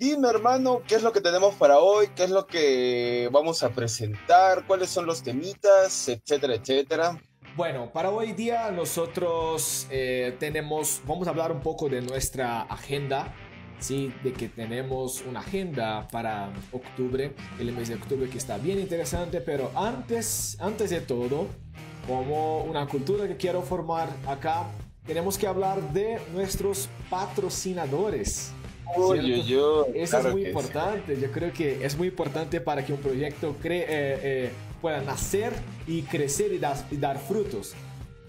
Dime, hermano, ¿qué es lo que tenemos para hoy? ¿Qué es lo que vamos a presentar? ¿Cuáles son los temitas? Etcétera, etcétera. Bueno, para hoy día nosotros eh, tenemos, vamos a hablar un poco de nuestra agenda, ¿sí? De que tenemos una agenda para octubre, el mes de octubre que está bien interesante, pero antes, antes de todo, como una cultura que quiero formar acá, tenemos que hablar de nuestros patrocinadores. Eso es muy importante. Yo creo que es muy importante para que un proyecto cree, eh, eh, pueda nacer y crecer y, dar frutos.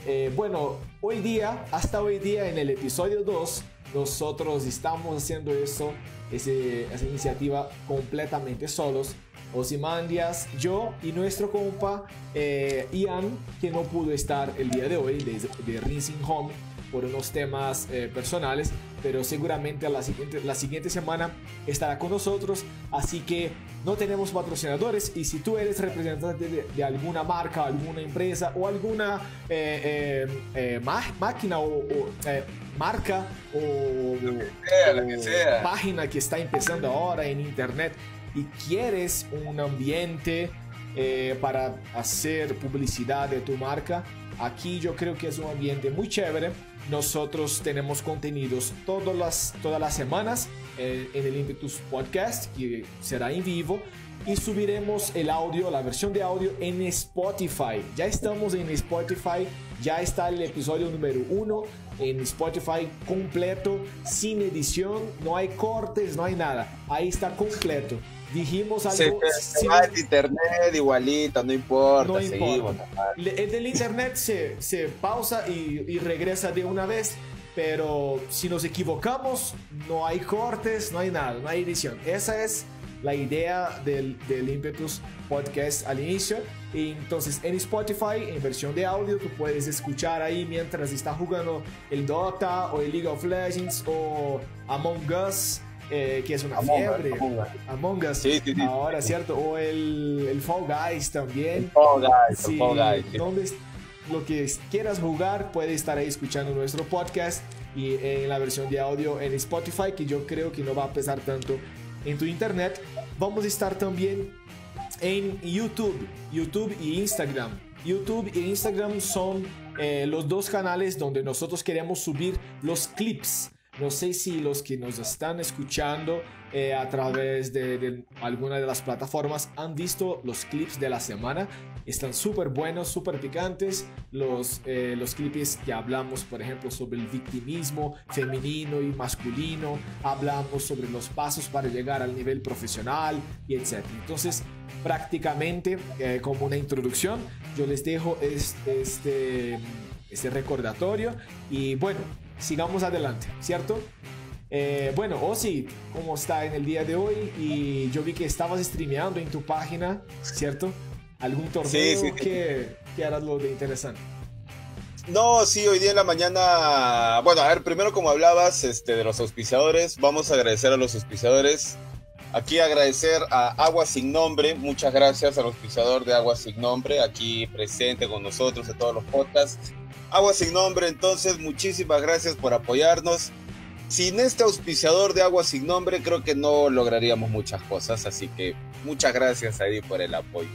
Eh, bueno, hoy día, hasta hoy día en el episodio 2, nosotros estamos haciendo eso, esa iniciativa completamente solos. Osimandias, yo y nuestro compa Ian, que no pudo estar el día de hoy de, de Rinsing Home por unos temas eh, personales, pero seguramente la siguiente, la siguiente semana estará con nosotros. Así que no tenemos patrocinadores y si tú eres representante de, alguna marca, alguna empresa o alguna eh, eh, máquina o, marca o, página que está empezando ahora en internet y quieres un ambiente para hacer publicidad de tu marca, aquí yo creo que es un ambiente muy chévere nosotros tenemos contenidos todas las, todas las semanas eh, en el Impetus Podcast, que será en vivo. Y subiremos el audio, la versión de audio en Spotify. Ya estamos en Spotify, ya está el episodio número uno en Spotify completo, sin edición, no hay cortes, no hay nada. Ahí está completo dijimos algo. Se, va el internet igualito, no importa. No importa. el del internet se, se pausa y, y, regresa de una vez, pero si nos equivocamos, no hay cortes, no hay nada, no hay edición. Esa es la idea del, del Impetus Podcast al inicio. Y entonces en Spotify, en versión de audio, tú puedes escuchar ahí mientras estás jugando el Dota o el League of Legends o Among Us eh, que es una fiebre. Among Us. Sí, sí, sí. Ahora, ¿cierto? O el, el Fall Guys también. Fall Guys, el Fall Guys. Donde lo que quieras jugar, puedes estar ahí escuchando nuestro podcast y en la versión de audio en Spotify, que yo creo que no va a pesar tanto en tu internet. Vamos a estar también en YouTube, YouTube y Instagram. YouTube e Instagram son eh, los dos canales donde nosotros queremos subir los clips no sé si los que nos están escuchando eh, a través de, alguna de las plataformas han visto los clips de la semana. Están súper buenos, súper picantes. Los, eh, los clips que hablamos, por ejemplo, sobre el victimismo femenino y masculino. Hablamos sobre los pasos para llegar al nivel profesional y etc. Entonces, prácticamente, eh, como una introducción, yo les dejo este, este, este recordatorio. Y bueno, sigamos adelante, ¿cierto? Eh, bueno, Osi, ¿cómo está en el día de hoy? Y yo vi que estabas streameando en tu página, ¿cierto? ¿Algún torneo sí, sí, que, que harás lo de interesante? No, sí, hoy día en la mañana, bueno, a ver, primero como hablabas este, de los auspiciadores, vamos a agradecer a los auspiciadores. Aquí agradecer a Agua Sin Nombre, muchas gracias al auspiciador de Agua Sin Nombre, aquí presente con nosotros en todos los podcasts. Agua sin nombre, entonces muchísimas gracias por apoyarnos. Sin este auspiciador de agua sin nombre, creo que no lograríamos muchas cosas, así que muchas gracias Eddie por el apoyo.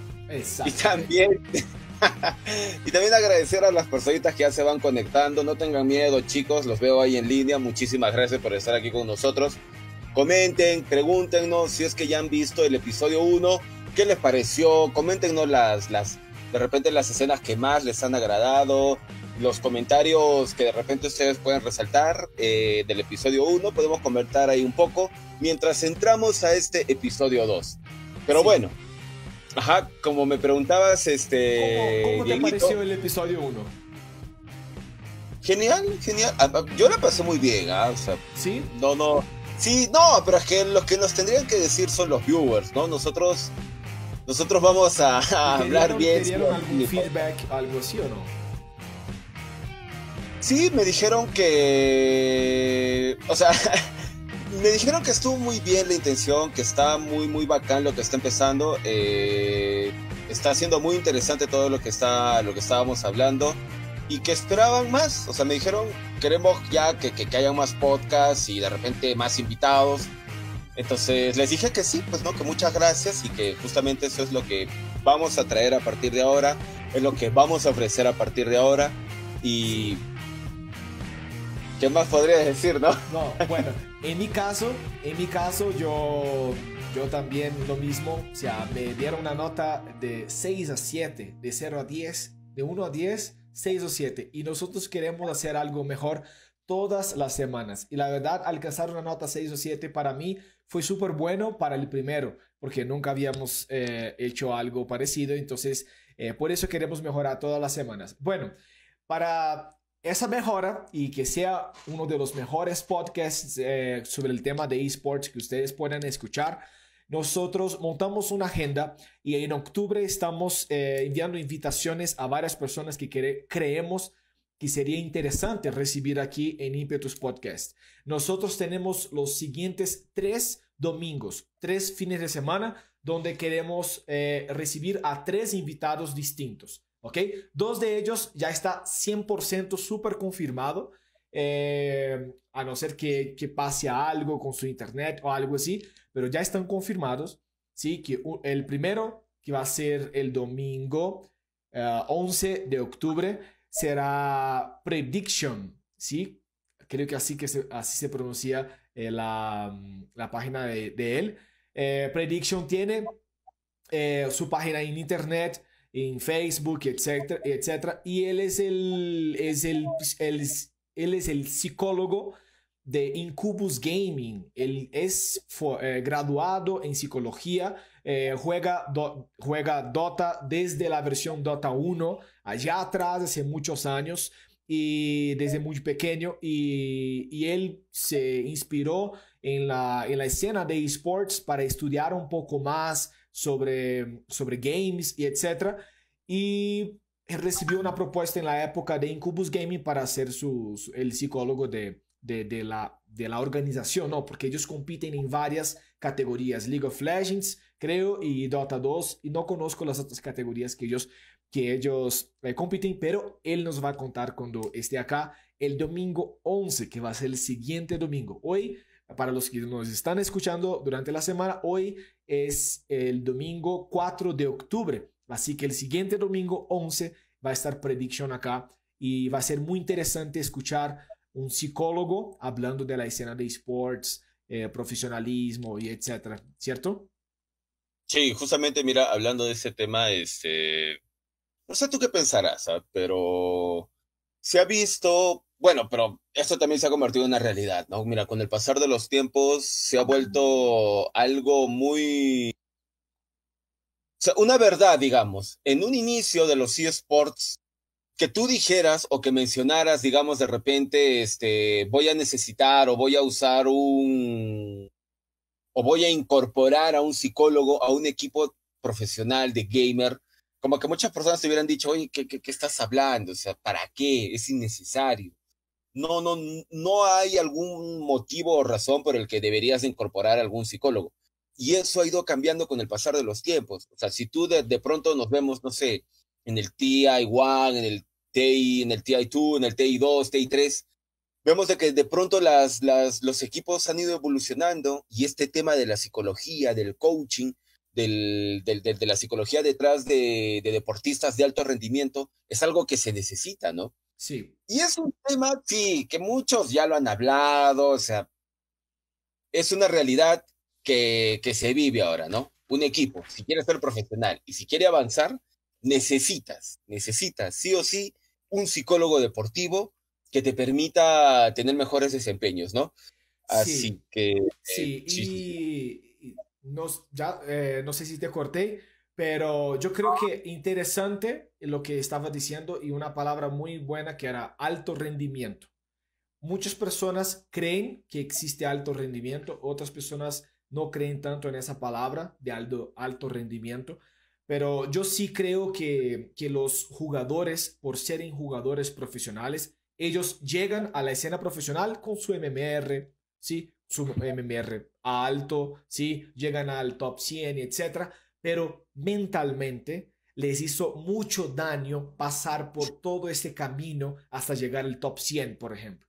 Y también, y también agradecer a las personitas que ya se van conectando. No tengan miedo, chicos, los veo ahí en línea. Muchísimas gracias por estar aquí con nosotros. Comenten, pregúntenos si es que ya han visto el episodio 1, qué les pareció. Coméntenos las, las, de repente las escenas que más les han agradado, los comentarios que de repente ustedes pueden resaltar eh, del episodio 1, podemos comentar ahí un poco mientras entramos a este episodio 2. Pero bueno, ajá, como me preguntabas, este... ¿Cómo, te pareció el episodio 1? Genial, genial. Ah, ah, yo la pasé muy bien, ¿ah? O sea, ¿Sí? No, no. Sí, no, pero es que los que nos tendrían que decir son los viewers, ¿no? Nosotros, nosotros vamos a, hablar bien. ¿Te dieron algún feedback, algo así o no? Sí, me dijeron que. O sea, me dijeron que estuvo muy bien la intención, que está muy, muy bacán lo que está empezando. Eh, está siendo muy interesante todo lo que, está, lo que estábamos hablando. Y que esperaban más. O sea, me dijeron, queremos ya que, que, haya más podcasts y de repente más invitados. Entonces les dije que sí, pues no, que muchas gracias y que justamente eso es lo que vamos a traer a partir de ahora, es lo que vamos a ofrecer a partir de ahora y... ¿Qué más podría decir, no? No, bueno, en mi caso, en mi caso yo, yo también lo mismo, o sea, me dieron una nota de 6 a 7, de 0 a 10, de 1 a 10, 6 o 7 y nosotros queremos hacer algo mejor todas las semanas. Y la verdad, alcanzar una nota 6 o 7 para mí fue súper bueno para el primero, porque nunca habíamos eh, hecho algo parecido. Entonces, eh, por eso queremos mejorar todas las semanas. Bueno, para esa mejora y que sea uno de los mejores podcasts eh, sobre el tema de esports que ustedes puedan escuchar, nosotros montamos una agenda y en octubre estamos enviando invitaciones a varias personas que creemos que sería interesante recibir aquí en Impetus Podcast. Nosotros tenemos los siguientes tres domingos, tres fines de semana, donde queremos eh, recibir a tres invitados distintos. ¿Ok? Dos de ellos ya está 100% súper confirmado. Eh, a no ser que, que, pase algo con su internet o algo así, pero ya están confirmados. Sí, que el primero, que va a ser el domingo 11 eh, de octubre, será Prediction, ¿sí? Creo que así, que así se pronuncia eh, la, la, página de, de él. Eh, Prediction tiene eh, su página en internet, en Facebook, etcétera, etcétera. Y él es el, es el, el, él es el psicólogo de Incubus Gaming. Él es graduado en psicología eh, juega, juega Dota desde la versión Dota 1, allá atrás, hace muchos años, y desde muy pequeño, y, y él se inspiró en la, en la escena de esports para estudiar un poco más sobre, sobre games y etc. Y recibió una propuesta en la época de Incubus Gaming para ser su, el psicólogo de, de, de, la, de la organización, ¿no? Porque ellos compiten en varias categorías, League of Legends, creo, y Dota 2, y no conozco las otras categorías que ellos, que ellos eh, compiten, pero él nos va a contar cuando esté acá el domingo 11, que va a ser el siguiente domingo. Hoy, para los que nos están escuchando durante la semana, hoy es el domingo 4 de octubre, así que el siguiente domingo 11 va a estar Prediction acá y va a ser muy interesante escuchar un psicólogo hablando de la escena de esports, eh, profesionalismo y etcétera, ¿cierto? Sí, justamente, mira, hablando de ese tema, este, no sé tú qué pensarás, ¿ah? pero se ha visto, bueno, pero esto también se ha convertido en una realidad, ¿no? Mira, con el pasar de los tiempos se ha vuelto algo muy... O sea, una verdad, digamos, en un inicio de los eSports, que tú dijeras o que mencionaras, digamos, de repente, este, voy a necesitar o voy a usar un, o voy a incorporar a un psicólogo a un equipo profesional de gamer, como que muchas personas te hubieran dicho, oye, ¿qué, estás hablando? O sea, ¿para qué? Es innecesario. No, no, no hay algún motivo o razón por el que deberías incorporar a algún psicólogo. Y eso ha ido cambiando con el pasar de los tiempos. O sea, si tú de, de pronto nos vemos, no sé, en el TI1, en el TI, en el TI2, en el TI2, TI3, vemos de que de pronto las, las, los equipos han ido evolucionando y este tema de la psicología, del coaching, del, del, de la psicología detrás de, de, deportistas de alto rendimiento es algo que se necesita, ¿no? Sí. Y es un tema, sí, que muchos ya lo han hablado, o sea, es una realidad que, que se vive ahora, ¿no? Un equipo, si quiere ser profesional y si quiere avanzar, necesitas, necesitas sí o sí un psicólogo deportivo que te permita tener mejores desempeños, ¿no? Así que... Sí, eh, y, no, ya, eh, no sé si te corté, pero yo creo que interesante lo que estaba diciendo y una palabra muy buena que era alto rendimiento. Muchas personas creen que existe alto rendimiento, otras personas no creen tanto en esa palabra de alto, alto rendimiento, pero yo sí creo que, que los jugadores, por ser jugadores profesionales, ellos llegan a la escena profesional con su MMR, ¿sí? Su MMR alto, ¿sí? Llegan al top 100, etc. Pero mentalmente les hizo mucho daño pasar por todo ese camino hasta llegar al top 100, por ejemplo.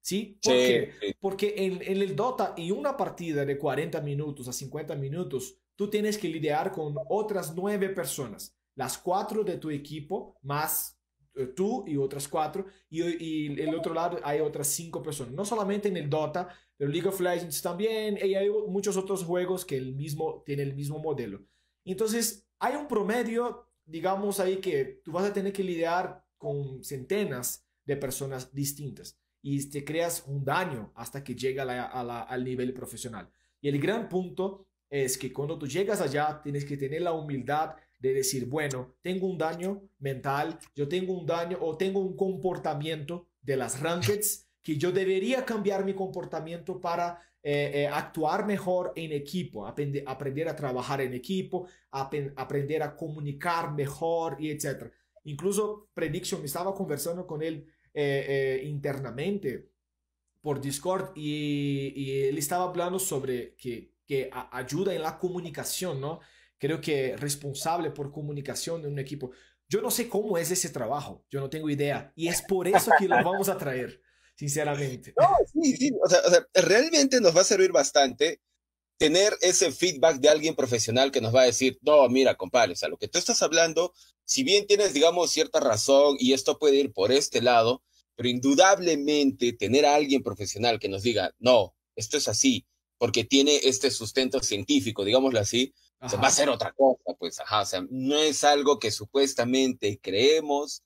¿Sí? ¿Por qué? Porque en, en, el Dota y una partida de 40 minutos a 50 minutos, tú tienes que lidiar con otras nueve personas, las cuatro de tu equipo, más eh, tú y otras cuatro, y, y el otro lado hay otras cinco personas. No solamente en el Dota, pero League of Legends también, y hay muchos otros juegos que el mismo, tiene el mismo modelo. Entonces, hay un promedio, digamos ahí, que tú vas a tener que lidiar con centenas de personas distintas y te creas un daño hasta que llega al nivel profesional. Y el gran punto es que cuando tú llegas allá, tienes que tener la humildad de decir, bueno, tengo un daño mental, yo tengo un daño o tengo un comportamiento de las rankeds que yo debería cambiar mi comportamiento para eh, eh, actuar mejor en equipo, aprender, a trabajar en equipo, aprender a comunicar mejor y etc. Incluso Prediction, estaba conversando con él eh, internamente por Discord y, él estaba hablando sobre que, que ayuda en la comunicación, ¿no? Creo que responsable por comunicación de un equipo. Yo no sé cómo es ese trabajo, yo no tengo idea y es por eso que lo vamos a traer, sinceramente. No, sí, sí, o sea, realmente nos va a servir bastante tener ese feedback de alguien profesional que nos va a decir, no, mira, compadre, o sea, lo que tú estás hablando, si bien tienes, digamos, cierta razón y esto puede ir por este lado, pero indudablemente tener a alguien profesional que nos diga, no, esto es así, porque tiene este sustento científico, digámoslo así, va a ser otra cosa, pues, ajá, o sea, no es algo que supuestamente creemos,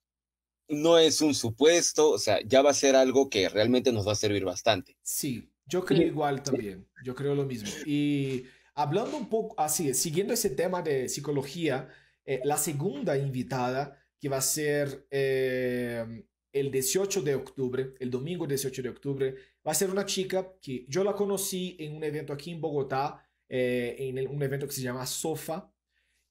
no es un supuesto, o sea, ya va a ser algo que realmente nos va a servir bastante. Sí, yo creo igual también, yo creo lo mismo. Y hablando un poco así, siguiendo ese tema de psicología, eh, la segunda invitada que va a ser eh, el 18 de octubre, el domingo 18 de octubre, va a ser una chica que yo la conocí en un evento aquí en Bogotá, eh, en un evento que se llama SOFA.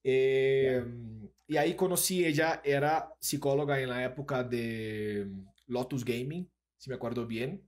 y ahí conocí, ella era psicóloga en la época de Lotus Gaming, si me acuerdo bien.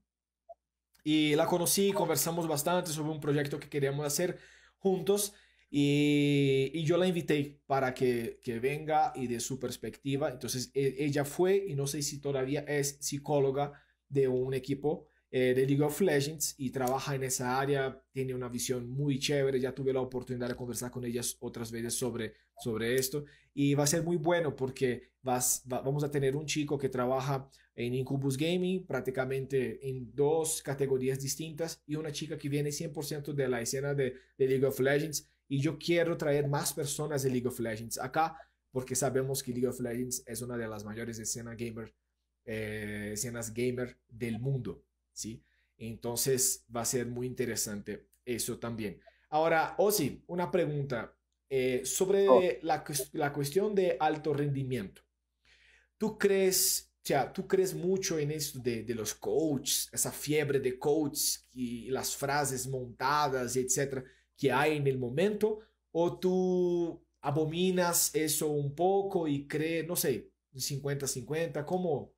Y la conocí, conversamos bastante sobre un proyecto que queríamos hacer juntos y, y yo la invité para que, que, venga y de su perspectiva. Entonces e, ella fue y no sé si todavía es psicóloga de un equipo eh, de League of Legends y trabaja en esa área, tiene una visión muy chévere, ya tuve la oportunidad de conversar con ellas otras veces sobre, sobre esto. Y va a ser muy bueno porque vas, vamos a tener un chico que trabaja en Incubus Gaming prácticamente en dos categorías distintas y una chica que viene 100% de la escena de, de League of Legends y yo quiero traer más personas de League of Legends acá porque sabemos que League of Legends es una de las mayores escenas gamer, eh, escenas gamer del mundo. ¿sí? Entonces va a ser muy interesante eso también. Ahora, Osi, una pregunta eh, sobre oh. la, la, cuestión de alto rendimiento. ¿Tú crees, o sea, tú crees mucho en esto de, de los coaches, esa fiebre de coaches y las frases montadas, etcétera, que hay en el momento? ¿O tú abominas eso un poco y crees, no sé, 50-50? ¿Cómo,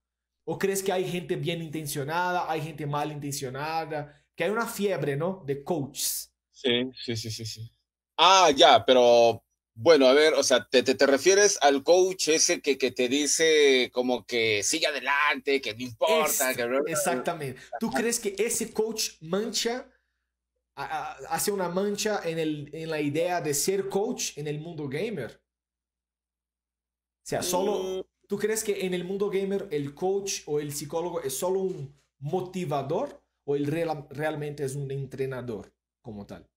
¿O crees que hay gente bien intencionada, hay gente mal intencionada, que hay una fiebre, ¿no? De coaches. Sí, sí, sí, sí, sí. Ah, ya, pero bueno, a ver, o sea, te, te, refieres al coach ese que, que, te dice como que sigue adelante, que no importa. Exactamente. ¿Tú crees que ese coach mancha, hace una mancha en, el, en la idea de ser coach en el mundo gamer? O sea, solo, mm. ¿Tú crees que en el mundo gamer el coach o el psicólogo es solo un motivador o el realmente es un entrenador como tal?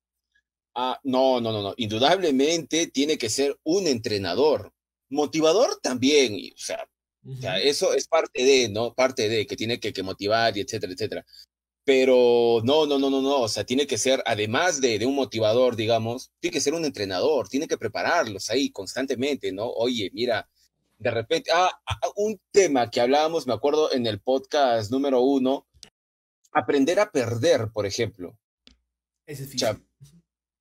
Ah, no, no, no, no. Indudablemente tiene que ser un entrenador. Motivador también, o sea, eso es parte de, ¿no? Parte de que tiene que, que motivar y etcétera, etcétera. Pero no, no, no, no, no. O sea, tiene que ser, además de, de, un motivador, digamos, tiene que ser un entrenador, tiene que prepararlos ahí constantemente, ¿no? Oye, mira, de repente, ah, ah, ah, un tema que hablábamos, me acuerdo, en el podcast número uno, aprender a perder, por ejemplo. Es difícil.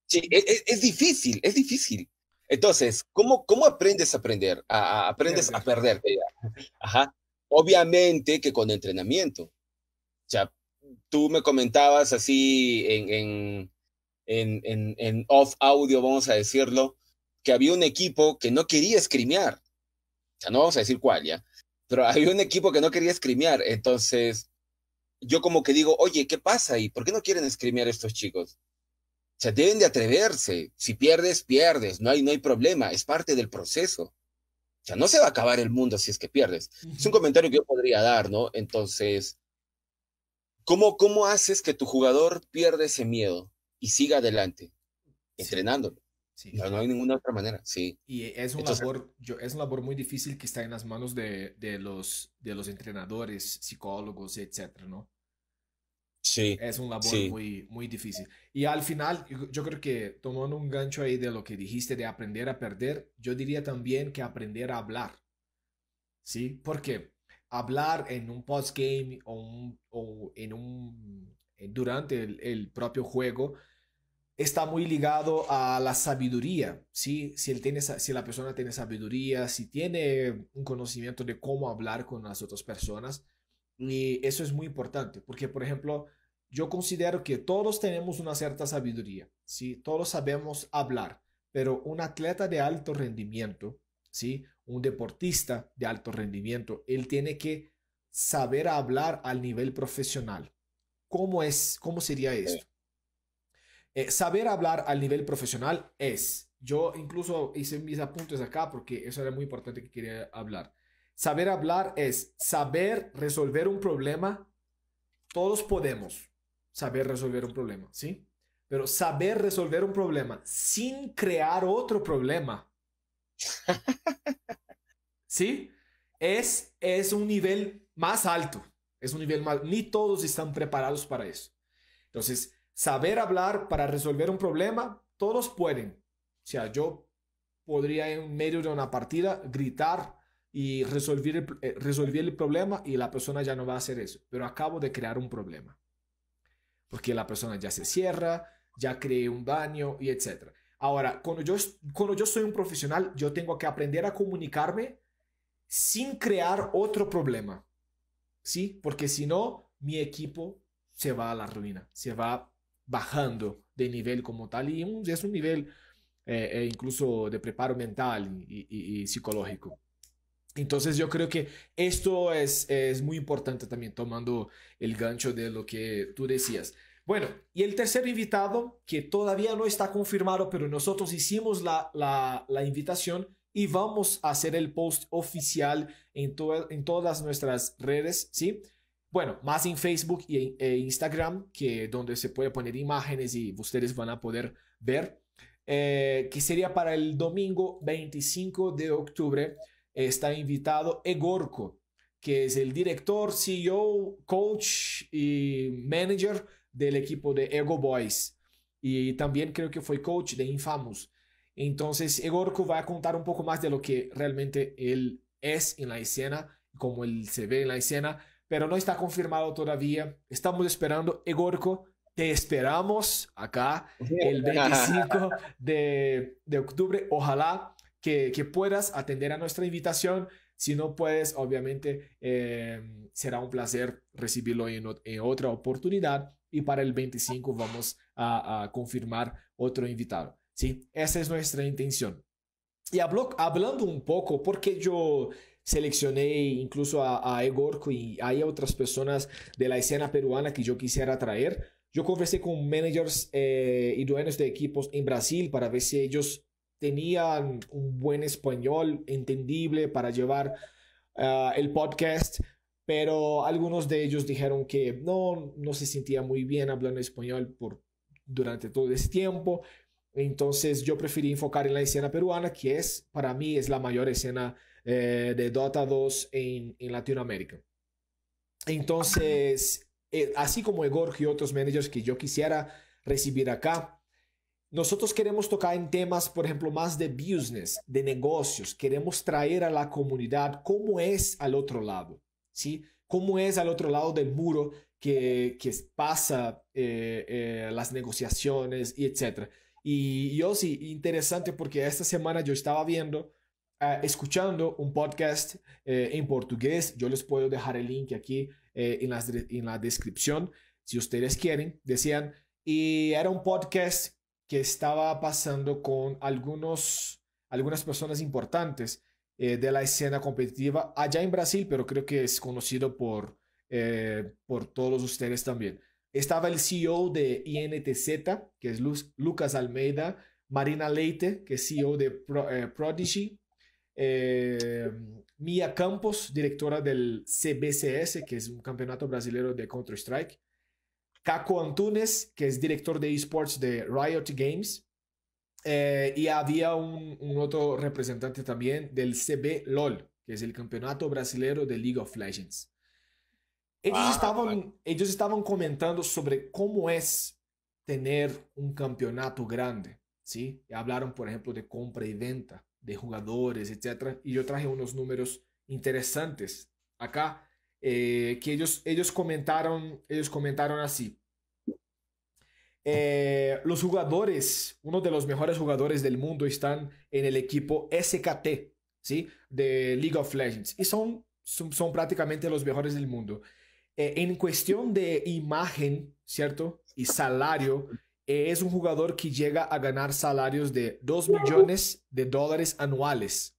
sí, e, e, es, difícil, es difícil. Entonces, ¿cómo, cómo aprendes a aprender? A, aprendes a perder. Ajá. Obviamente que con entrenamiento. O sea, tú me comentabas así en, en, en, en, off audio, vamos a decirlo, que había un equipo que no quería escrimear o sea, no vamos a decir cuál ya, pero había un equipo que no quería escrimear, entonces yo como que digo, oye, ¿qué pasa y por qué no quieren escribir estos chicos? O sea, deben de atreverse. Si pierdes, pierdes. No hay, no hay problema. Es parte del proceso. O sea, no se va a acabar el mundo si es que pierdes. Es un comentario que yo podría dar, ¿no? Entonces, ¿cómo, cómo haces que tu jugador pierda ese miedo y siga adelante? Entrenándolo. No, hay ninguna otra manera, sí. Y es una, labor, yo, es una labor muy difícil que está en las manos de, de, los, de los entrenadores, psicólogos, etcétera, ¿no? Sí. Es un labor muy, muy difícil. Y al final, yo, creo que tomando un gancho ahí de lo que dijiste de aprender a perder, yo diría también que aprender a hablar. ¿Sí? Porque hablar en un postgame o, en un, durante el, el propio juego está muy ligado a la sabiduría, ¿sí? Si, él tiene, si la persona tiene sabiduría, si tiene un conocimiento de cómo hablar con las otras personas, y eso es muy importante, porque, por ejemplo, yo considero que todos tenemos una cierta sabiduría, ¿sí? Todos sabemos hablar, pero un atleta de alto rendimiento, ¿sí? Un deportista de alto rendimiento, él tiene que saber hablar al nivel profesional. ¿Cómo es? ¿Cómo sería esto? Eh, saber hablar al nivel profesional es, yo incluso hice mis apuntes acá porque eso era muy importante que quería hablar. Saber hablar es saber resolver un problema. Todos podemos saber resolver un problema, ¿sí? Pero saber resolver un problema sin crear otro problema, ¿sí? Es, es un nivel más alto, es un nivel más, ni todos están preparados para eso. Entonces, saber hablar para resolver un problema, todos pueden. O sea, yo podría en medio de una partida gritar y resolver el, eh, resolver el problema y la persona ya no va a hacer eso. Pero acabo de crear un problema. Porque la persona ya se cierra, ya creé un daño y etc. Ahora, cuando yo, cuando yo soy un profesional, yo tengo que aprender a comunicarme sin crear otro problema. ¿Sí? Porque si no, mi equipo se va a la ruina, se va bajando de nivel como tal y es un nivel eh, eh, incluso de preparo mental y, psicológico. Entonces yo creo que esto es, es muy importante también, tomando el gancho de lo que tú decías. Bueno, y el tercer invitado, que todavía no está confirmado, pero nosotros hicimos la, la, la invitación y vamos a hacer el post oficial en, en todas nuestras redes, ¿sí? Bueno, más en Facebook y e Instagram, que donde se puede poner imágenes y ustedes van a poder ver, eh, que sería para el domingo 25 de octubre. Está invitado Egorco, que es el director, CEO, coach y manager del equipo de Ego Boys. Y también creo que fue coach de Infamous. Entonces, Egorco va a contar un poco más de lo que realmente él es en la escena, cómo él se ve en la escena pero no está confirmado todavía. Estamos esperando. Egorco, te esperamos acá el 25 de, de octubre. Ojalá que, que, puedas atender a nuestra invitación. Si no puedes, obviamente eh, será un placer recibirlo en, en, otra oportunidad. Y para el 25 vamos a, a confirmar otro invitado. Sí, esa es nuestra intención. Y hablo, hablando un poco, porque yo seleccioné incluso a, a Egorco y hay otras personas de la escena peruana que yo quisiera traer. Yo conversé con managers eh, y dueños de equipos en Brasil para ver si ellos tenían un buen español entendible para llevar ah, el podcast, pero algunos de ellos dijeron que no, no se sentía muy bien hablando español por, durante todo ese tiempo. Entonces yo preferí enfocar en la escena peruana, que es, para mí, es la mayor escena eh, de Dota 2 en, en Latinoamérica. Entonces, eh, así como Egor y otros managers que yo quisiera recibir acá, nosotros queremos tocar en temas, por ejemplo, más de business, de negocios. Queremos traer a la comunidad cómo es al otro lado, ¿sí? Cómo es al otro lado del muro que, que pasa eh, las negociaciones y etcétera. Y yo sí, interesante porque esta semana yo estaba viendo Ah, escuchando un podcast eh, en portugués. Yo les puedo dejar el link aquí eh, en, en la descripción si ustedes quieren, decían. Y era un podcast que estaba pasando con algunos, algunas personas importantes eh, de la escena competitiva allá en Brasil, pero creo que es conocido por por todos ustedes también. Estaba el CEO de INTZ, que es Lucas Almeida, Marina Leite, que es CEO de eh, Prodigy, eh, Mia Campos, directora del CBCS, que es un campeonato brasileño de Counter-Strike, Caco Antunes, que es director de esports de Riot Games, y había un, un, otro representante también del CB LOL, que es el campeonato brasileño de League of Legends. Ellos, ah, estaban, ellos estaban comentando sobre cómo es tener un campeonato grande, ¿sí? Hablaron, por ejemplo, de compra y venta de jugadores, etc. Y yo traje unos números interesantes acá eh, que ellos, ellos, comentaron, ellos comentaron así. Eh, los jugadores, uno de los mejores jugadores del mundo están en el equipo SKT, ¿sí? De League of Legends. Y son, son, son prácticamente los mejores del mundo. Eh, en cuestión de imagen, ¿cierto? Y salario, es un jugador que llega a ganar salarios de 2 millones de dólares anuales.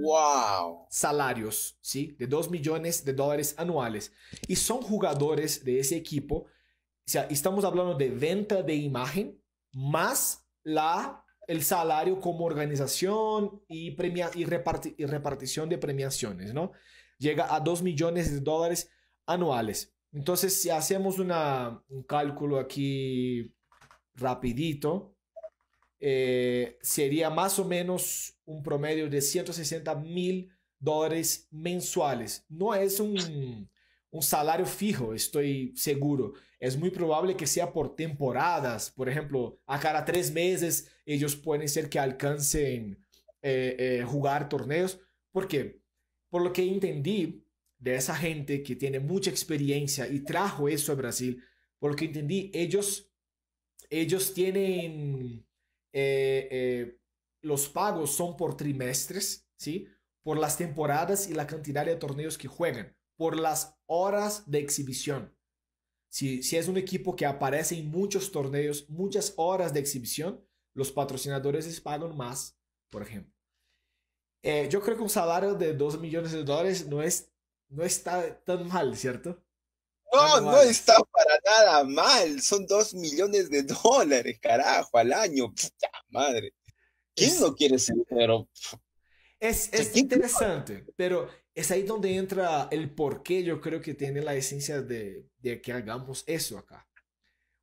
¡Wow! Salarios, ¿sí? De 2 millones de dólares anuales. Y son jugadores de ese equipo. O sea, estamos hablando de venta de imagen más la, el salario como organización y, premia, y, y repartición de premiaciones, ¿no? Llega a 2 millones de dólares anuales. Entonces, si hacemos un cálculo aquí rapidito, eh, sería más o menos un promedio de 160 mil dólares mensuales. No es un, un salario fijo, estoy seguro. Es muy probable que sea por temporadas. Por ejemplo, a cada tres meses ellos pueden ser que alcancen eh, eh, jugar torneos. ¿Por qué? Por lo que entendí, de esa gente que tiene mucha experiencia y trajo eso a Brasil, porque entendí, ellos, ellos tienen, eh, eh, los pagos son por trimestres, ¿sí? Por las temporadas y la cantidad de torneos que juegan, por las horas de exhibición. Si, si es un equipo que aparece en muchos torneos, muchas horas de exhibición, los patrocinadores les pagan más, por ejemplo. Eh, yo creo que un salario de 2 millones de dólares no es no está tan mal, ¿cierto? No, no está para nada mal. Son dos millones de dólares, carajo, al año. Puta madre. ¿Quién no quiere ese dinero? Es, es interesante, pero es ahí donde entra el por qué yo creo que tiene la esencia de, de que hagamos eso acá.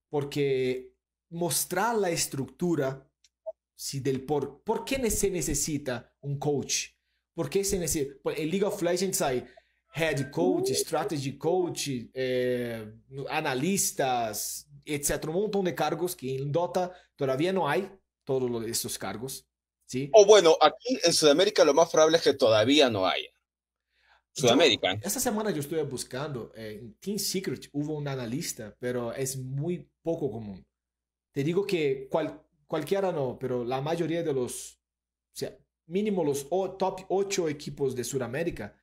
Porque mostrar la estructura si del por, por qué se necesita un coach. ¿Por qué se necesita? En League of Legends hay head coach, strategy coach, eh, analistas, etc. Un montón de cargos que en Dota todavía no hay todos estos cargos. ¿sí? O bueno, aquí en Sudamérica lo más probable es que todavía no haya. Sudamérica. esta semana yo estuve buscando, eh, en Team Secret hubo un analista, pero es muy poco común. Te digo que cual, cualquiera no, pero la mayoría de los, o sea, mínimo los top 8 equipos de Sudamérica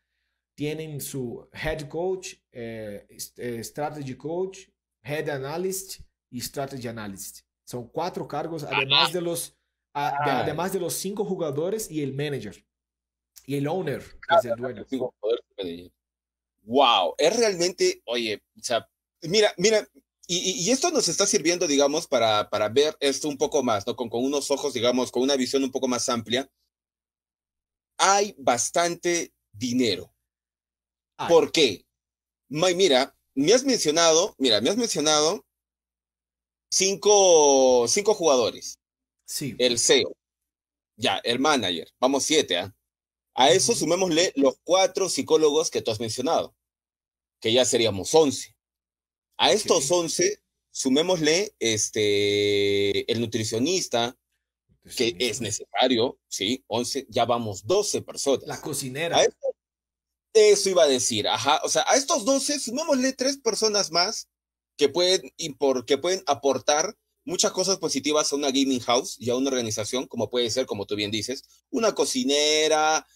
tienen su head coach, eh, eh, strategy coach, head analyst y strategy analyst. Son cuatro cargos, además de los, además de los cinco jugadores y el manager. Y el owner, que es el dueño. Wow, es realmente, oye, o sea, mira, mira, y, y, esto nos está sirviendo, digamos, para, para ver esto un poco más, ¿no? Con, con unos ojos, digamos, con una visión un poco más amplia. Hay bastante dinero ¿Por qué? Mira, me has mencionado, mira, me has mencionado cinco, cinco jugadores. Sí. El CEO. Ya, el manager. Vamos siete, ¿ah? A eso sumémosle los cuatro psicólogos que tú has mencionado, que ya seríamos once. A estos once, sumémosle este, el nutricionista, que es necesario, sí, once, ya vamos doce personas. La cocinera. A eso iba a decir, ajá. O sea, a estos 12 sumémosle tres personas más que pueden, que pueden aportar muchas cosas positivas a una gaming house y a una organización, como puede ser, como tú bien dices, una cocinera.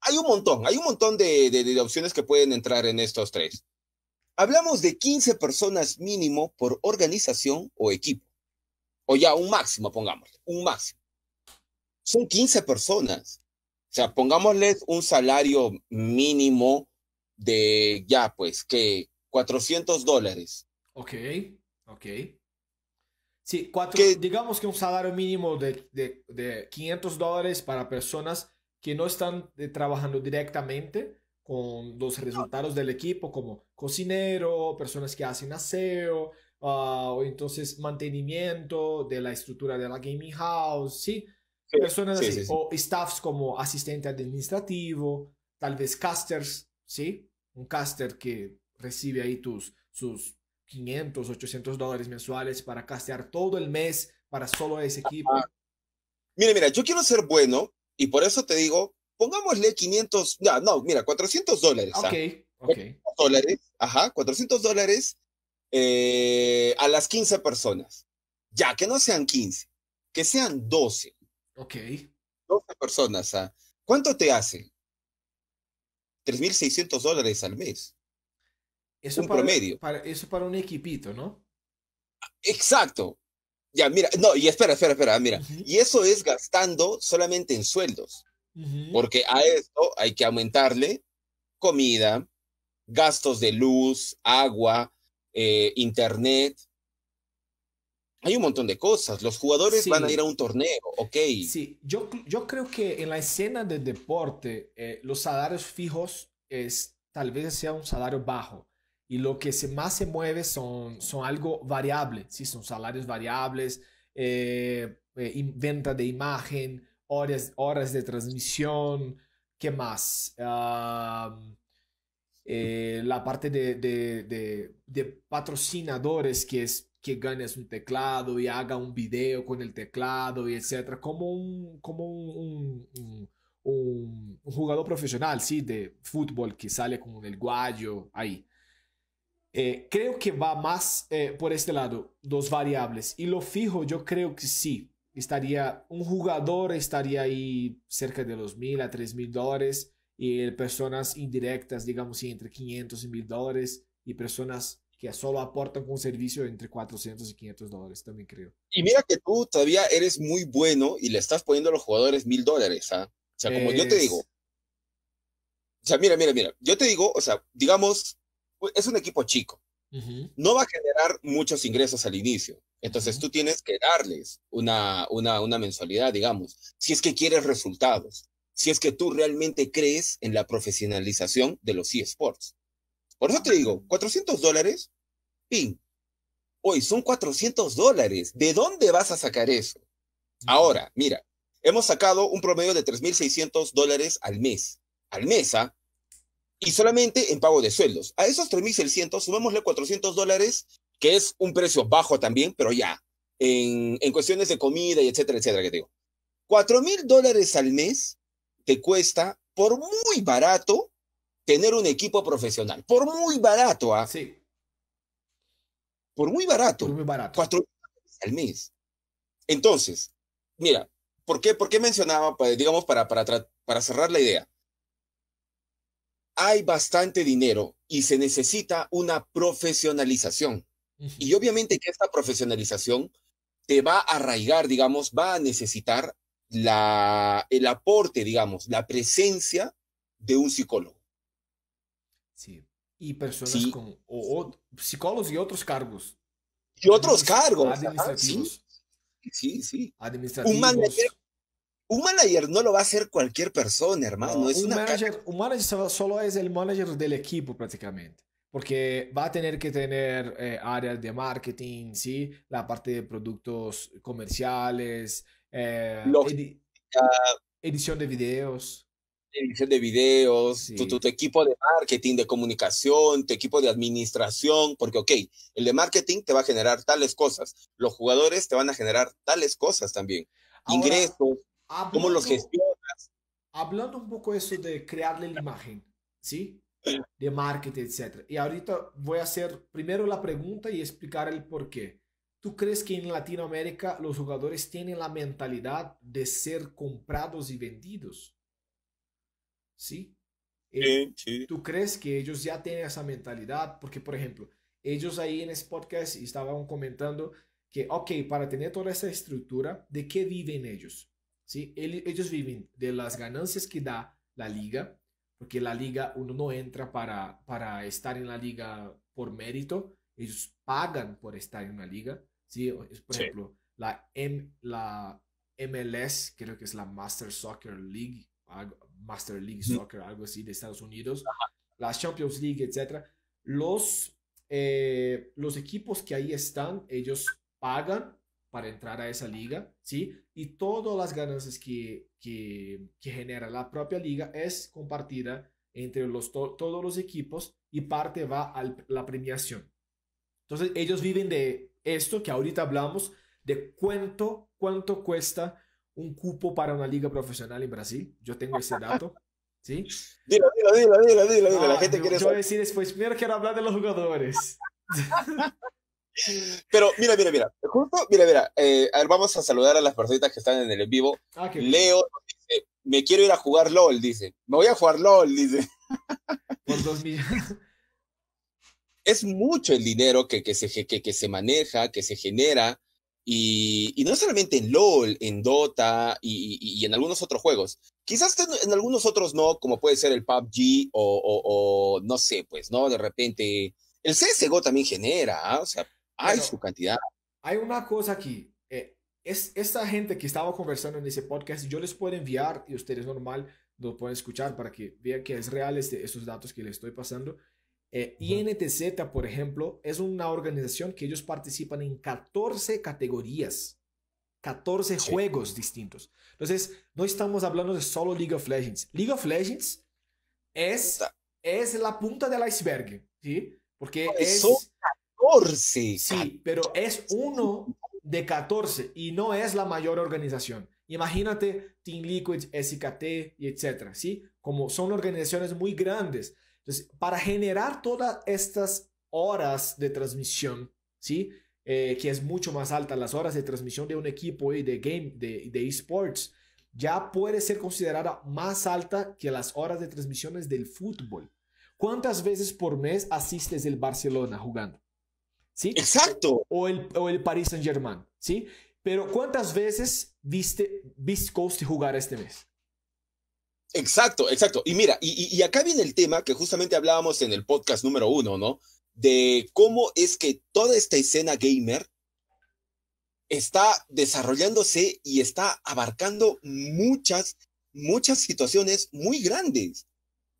Hay un montón, hay un montón de, de, opciones que pueden entrar en estos tres. Hablamos de 15 personas mínimo por organización o equipo. O ya un máximo, pongamos, un máximo. Son 15 personas. O sea, pongámosles un salario mínimo de ya, pues, que 400 dólares. Ok, ok. Sí, cuatro, digamos que un salario mínimo de, de, de 500 dólares para personas que no están eh, trabajando directamente con los resultados del equipo, como cocinero, personas que hacen aseo, uh, o entonces mantenimiento de la estructura de la gaming house, ¿sí? Personas así, o staffs como asistente administrativo, tal vez casters, ¿sí? Un caster que recibe ahí tus, sus 500, 800 dólares mensuales para castear todo el mes para solo ese equipo. Mira, mira, yo quiero ser bueno y por eso te digo, pongámosle 500, no, no, mira, 400 dólares. Ok, ok. dólares, ajá, 400 dólares eh, a las 15 personas. Ya, que no sean 15, que sean 12. Ok. 12 personas. ¿ah? ¿Cuánto te hace? 3.600 dólares al mes. Eso un promedio. Para, eso para un equipito, ¿no? Exacto. Ya, mira, no, y espera, espera, espera, mira. Y eso es gastando solamente en sueldos. Porque a esto hay que aumentarle comida, gastos de luz, agua, eh, internet. Hay un montón de cosas. Los jugadores van a ir a un torneo, ok. Sí, yo, yo creo que en la escena del deporte, eh, los salarios fijos es tal vez sea un salario bajo. Y lo que se más se mueve son, son algo variable, ¿sí? son salarios variables, eh, venta de imagen, horas, horas de transmisión, ¿qué más? Eh, la parte de, de, de, patrocinadores que es que ganes un teclado y haga un video con el teclado y etcétera, como un, como un, jugador profesional, sí, de fútbol que sale con el guayo ahí. Eh, creo que va más eh, por este lado, dos variables. Y lo fijo, yo creo que sí estaría, un jugador estaría ahí cerca de los mil a tres mil dólares y personas indirectas, digamos, entre 500 y mil dólares y personas que solo aportan con un servicio entre 400 y 500 dólares, también creo. Y mira que tú todavía eres muy bueno y le estás poniendo a los jugadores mil dólares, ¿ah? O sea, como yo te digo. O sea, mira, mira, mira. Yo te digo, o sea, digamos, es un equipo chico. No va a generar muchos ingresos al inicio. Entonces tú tienes que darles una, una, una mensualidad, digamos, si es que quieres resultados, si es que tú realmente crees en la profesionalización de los eSports. Por eso te digo, 400 dólares, pin. Hoy son 400 dólares. ¿De dónde vas a sacar eso? Ahora, mira, hemos sacado un promedio de 3.600 dólares al mes. Al mes, ¿ah? Y solamente en pago de sueldos. A esos 3.600, sumémosle 400 dólares que es un precio bajo también, pero ya, en, en cuestiones de comida y etcétera, etcétera, que te digo. Cuatro mil dólares al mes te cuesta, por muy barato, tener un equipo profesional. Por muy barato, ¿ah? Sí. Por muy barato. Por muy barato. Cuatro dólares al mes. Entonces, mira, ¿por qué, por qué mencionaba, digamos, para, para, para cerrar la idea? Hay bastante dinero y se necesita una profesionalización. Y obviamente que esta profesionalización te va a arraigar, digamos, va a necesitar la, el aporte, digamos, la presencia de un psicólogo. Sí. Y personas con o, psicólogos y otros cargos. Y otros cargos. Administrativos. Sí, sí. Administrativos. Un manager, un manager, no lo va a hacer cualquier persona, hermano. es un, manager, un manager solo es el manager del equipo prácticamente porque va a tener que tener eh, áreas de marketing, ¿sí? La parte de productos comerciales, eh, edición de videos. Edición de videos, tu, tu, equipo de marketing, de comunicación, tu equipo de administración, porque, ok, el de marketing te va a generar tales cosas, los jugadores te van a generar tales cosas también, ingresos, cómo los gestionas. Hablando un poco eso de crearle la imagen, ¿sí? de marketing, etc. Y ahorita voy a hacer primero la pregunta y explicar el por qué. ¿Tú crees que en Latinoamérica los jugadores tienen la mentalidad de ser comprados y vendidos? ¿Sí? Eh, sí, ¿Tú crees que ellos ya tienen esa mentalidad? Porque, por ejemplo, ellos ahí en este podcast estaban comentando que, ok, para tener toda esa estructura, ¿de qué viven ellos? ¿Sí? Ellos viven de las ganancias que da la liga, porque la liga uno no entra para, para estar en la liga por mérito, ellos pagan por estar en una liga, ¿sí? Por ejemplo, la, M, la MLS, creo que es la Master Soccer League, Master League Soccer, algo así de Estados Unidos, la Champions League, etc. Los, eh, los equipos que ahí están, ellos pagan para entrar a esa liga, ¿sí? Y todas las ganancias que, que, que genera la propia liga es compartida entre los, todos los equipos y parte va a la premiación. Entonces ellos viven de esto que ahorita hablamos, de cuánto, cuánto cuesta un cupo para una liga profesional en Brasil. Yo tengo ese dato. ¿Sí? Dilo, dilo, dilo, dilo, dilo, dilo. la ah, gente quiere Yo voy a decir después, primero quiero hablar de los jugadores. Pero mira, mira, mira. Justo, mira, mira. Eh, a ver, vamos a saludar a las personitas que están en el en vivo. Ah, Leo dice, me quiero ir a jugar LOL, dice. Me voy a jugar LOL, dice. Por dos millones. Es mucho el dinero que, que, se, que, que se maneja, que se genera y, y, no solamente en LOL, en Dota y, y, en algunos otros juegos. Quizás en, algunos otros no, como puede ser el PUBG o, o, o, no sé, pues, ¿no? De repente, el CSGO también genera, ¿ah? o sea, hay su cantidad. Hay una cosa aquí. Eh, es esta gente que estaba conversando en ese podcast, yo les puedo enviar y ustedes normal lo pueden escuchar para que vean que es real este, estos datos que les estoy pasando. Eh, INTZ, por ejemplo, es una organización que ellos participan en 14 categorías, 14 juegos distintos. Entonces, no estamos hablando de solo League of Legends. League of Legends es, es la punta del iceberg, ¿sí? Porque es... Son 14. Sí, pero es uno de 14 y no es la mayor organización. Imagínate Team Liquid, SKT y etcétera, ¿sí? Como son organizaciones muy grandes. Entonces, para generar todas estas horas de transmisión, ¿sí? Eh, que es mucho más alta, las horas de transmisión de un equipo y de game, de, de esports, ya puede ser considerada más alta que las horas de transmisiones del fútbol. ¿Cuántas veces por mes asistes el Barcelona jugando? ¿Sí? Exacto. O el, o el Paris Saint Germain, ¿sí? Pero ¿cuántas veces viste Beast Coast jugar este mes? Exacto, exacto. Y mira, y, acá viene el tema que justamente hablábamos en el podcast número uno, ¿no? De cómo es que toda esta escena gamer está desarrollándose y está abarcando muchas, muchas situaciones muy grandes.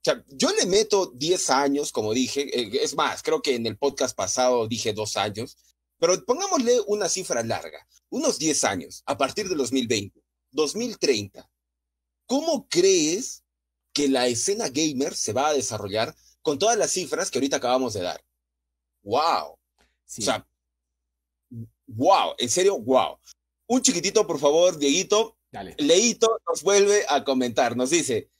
O sea, yo le meto 10 años, como dije, eh, es más, creo que en el podcast pasado dije dos años, pero pongámosle una cifra larga, unos 10 años, a partir de 2020, 2030 ¿Cómo crees que la escena gamer se va a desarrollar con todas las cifras que ahorita acabamos de dar? ¡Wow! O sea, wow, en serio, wow. Un chiquitito, por favor, Dieguito. Dale. Leito nos vuelve a comentar, nos dice,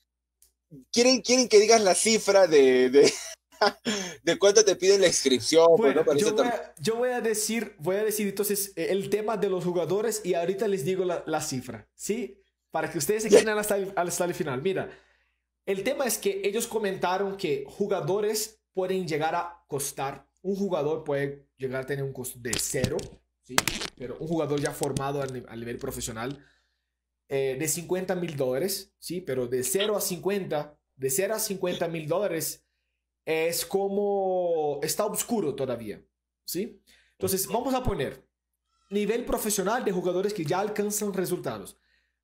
¿quieren, quieren que digas la cifra de, de, de cuánto te piden la inscripción? Pues, yo, voy a, yo, voy a, decir, voy a decir entonces el tema de los jugadores y ahorita les digo la, la cifra, ¿sí? Para que ustedes se queden hasta el, hasta el final. Mira, el tema es que ellos comentaron que jugadores pueden llegar a costar, un jugador puede llegar a tener un costo de cero, ¿sí? pero un jugador ya formado a, nivel profesional eh, de 50 mil dólares, ¿sí? pero de 0 a 50, de 0 a 50 mil dólares es como está oscuro todavía, ¿sí? Entonces vamos a poner nivel profesional de jugadores que ya alcanzan resultados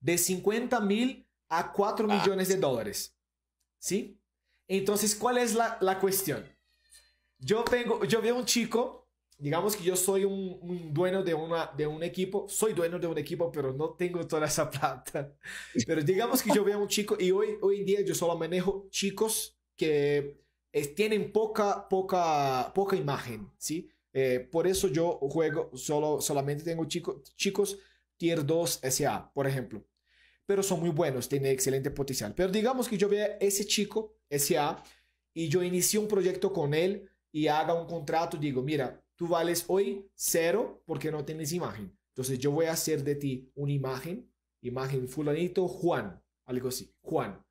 de 50 mil a 4 ah, millones de dólares. ¿Sí? Entonces, ¿cuál es la, la cuestión? Yo, vengo, yo veo un chico, digamos que yo soy un, un, dueño de, una, de un equipo, soy dueño de un equipo, pero no tengo toda esa plata. Pero digamos que yo veo un chico y hoy, hoy en día yo solo manejo chicos que tienen poca, poca, poca imagen, ¿sí? Eh, por eso yo juego, solo, solamente tengo chico, chicos Tier 2 SA, por ejemplo pero son muy buenos, tienen excelente potencial. Pero digamos que yo vea ese chico, ese A, y yo inicio un proyecto con él y haga un contrato, digo, mira, tú vales hoy cero porque no tienes imagen. Entonces yo voy a hacer de ti una imagen, imagen fulanito Juan, algo así, Juan.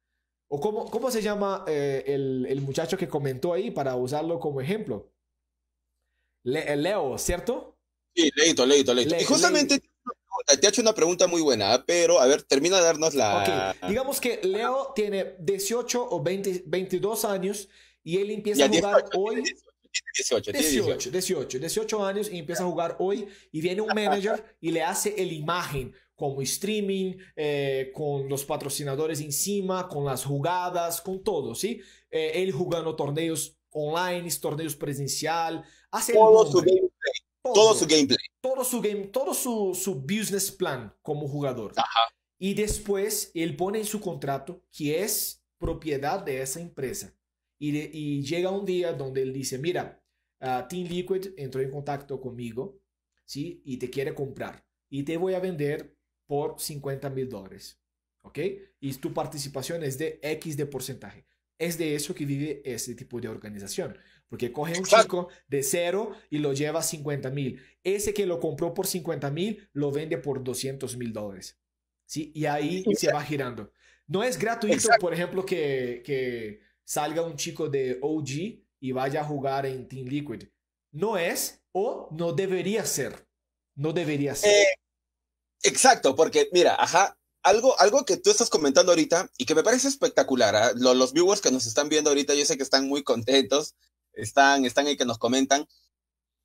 ¿O cómo, cómo se llama eh, el, el, muchacho que comentó ahí para usarlo como ejemplo? Le, Leo, ¿cierto? Sí, Leito, Leito, Leito. y justamente te ha hecho una pregunta muy buena, pero a ver, termina de darnos la... Digamos que Leo tiene 18 o 20, 22 años y él empieza a jugar hoy... 18, 18, 18, 18 años y empieza a jugar hoy y viene un manager y le hace el imagen como streaming, eh, con los patrocinadores encima, con las jugadas, con todo, ¿sí? Eh, él jugando torneos online, torneos presencial, hace todo su gameplay. Todo, su gameplay. Todo su game, todo su, su business plan como jugador. Ajá. Y después él pone en su contrato que es propiedad de esa empresa. Y, y llega un día donde él dice, mira, uh, Team Liquid entró en contacto conmigo, ¿sí? Y te quiere comprar. Y te voy a vender por 50 mil dólares. ¿Ok? Y tu participación es de X de porcentaje. Es de eso que vive ese tipo de organización. Porque coge un chico de cero y lo lleva a 50 mil. Ese que lo compró por 50 mil lo vende por 200 mil dólares. ¿Sí? Y ahí se va girando. No es gratuito, por ejemplo, que, que salga un chico de OG y vaya a jugar en Team Liquid. No es o no debería ser. No debería ser. Eh, exacto, porque mira, ajá, algo, algo que tú estás comentando ahorita y que me parece espectacular. ¿ah? Los, viewers que nos están viendo ahorita, yo sé que están muy contentos, están, están ahí que nos comentan.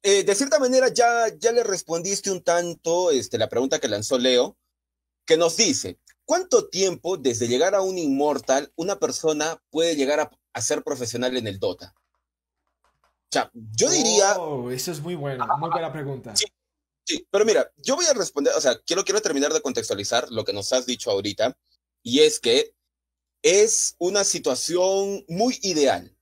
Eh, de cierta manera, ya, ya le respondiste un tanto este, la pregunta que lanzó Leo, que nos dice: ¿Cuánto tiempo desde llegar a un inmortal una persona puede llegar a, ser profesional en el Dota? O sea, yo diría. Oh, eso es muy bueno, muy buena pregunta. Sí, sí, pero mira, yo voy a responder, o sea, quiero, quiero terminar de contextualizar lo que nos has dicho ahorita, y es que es una situación muy ideal.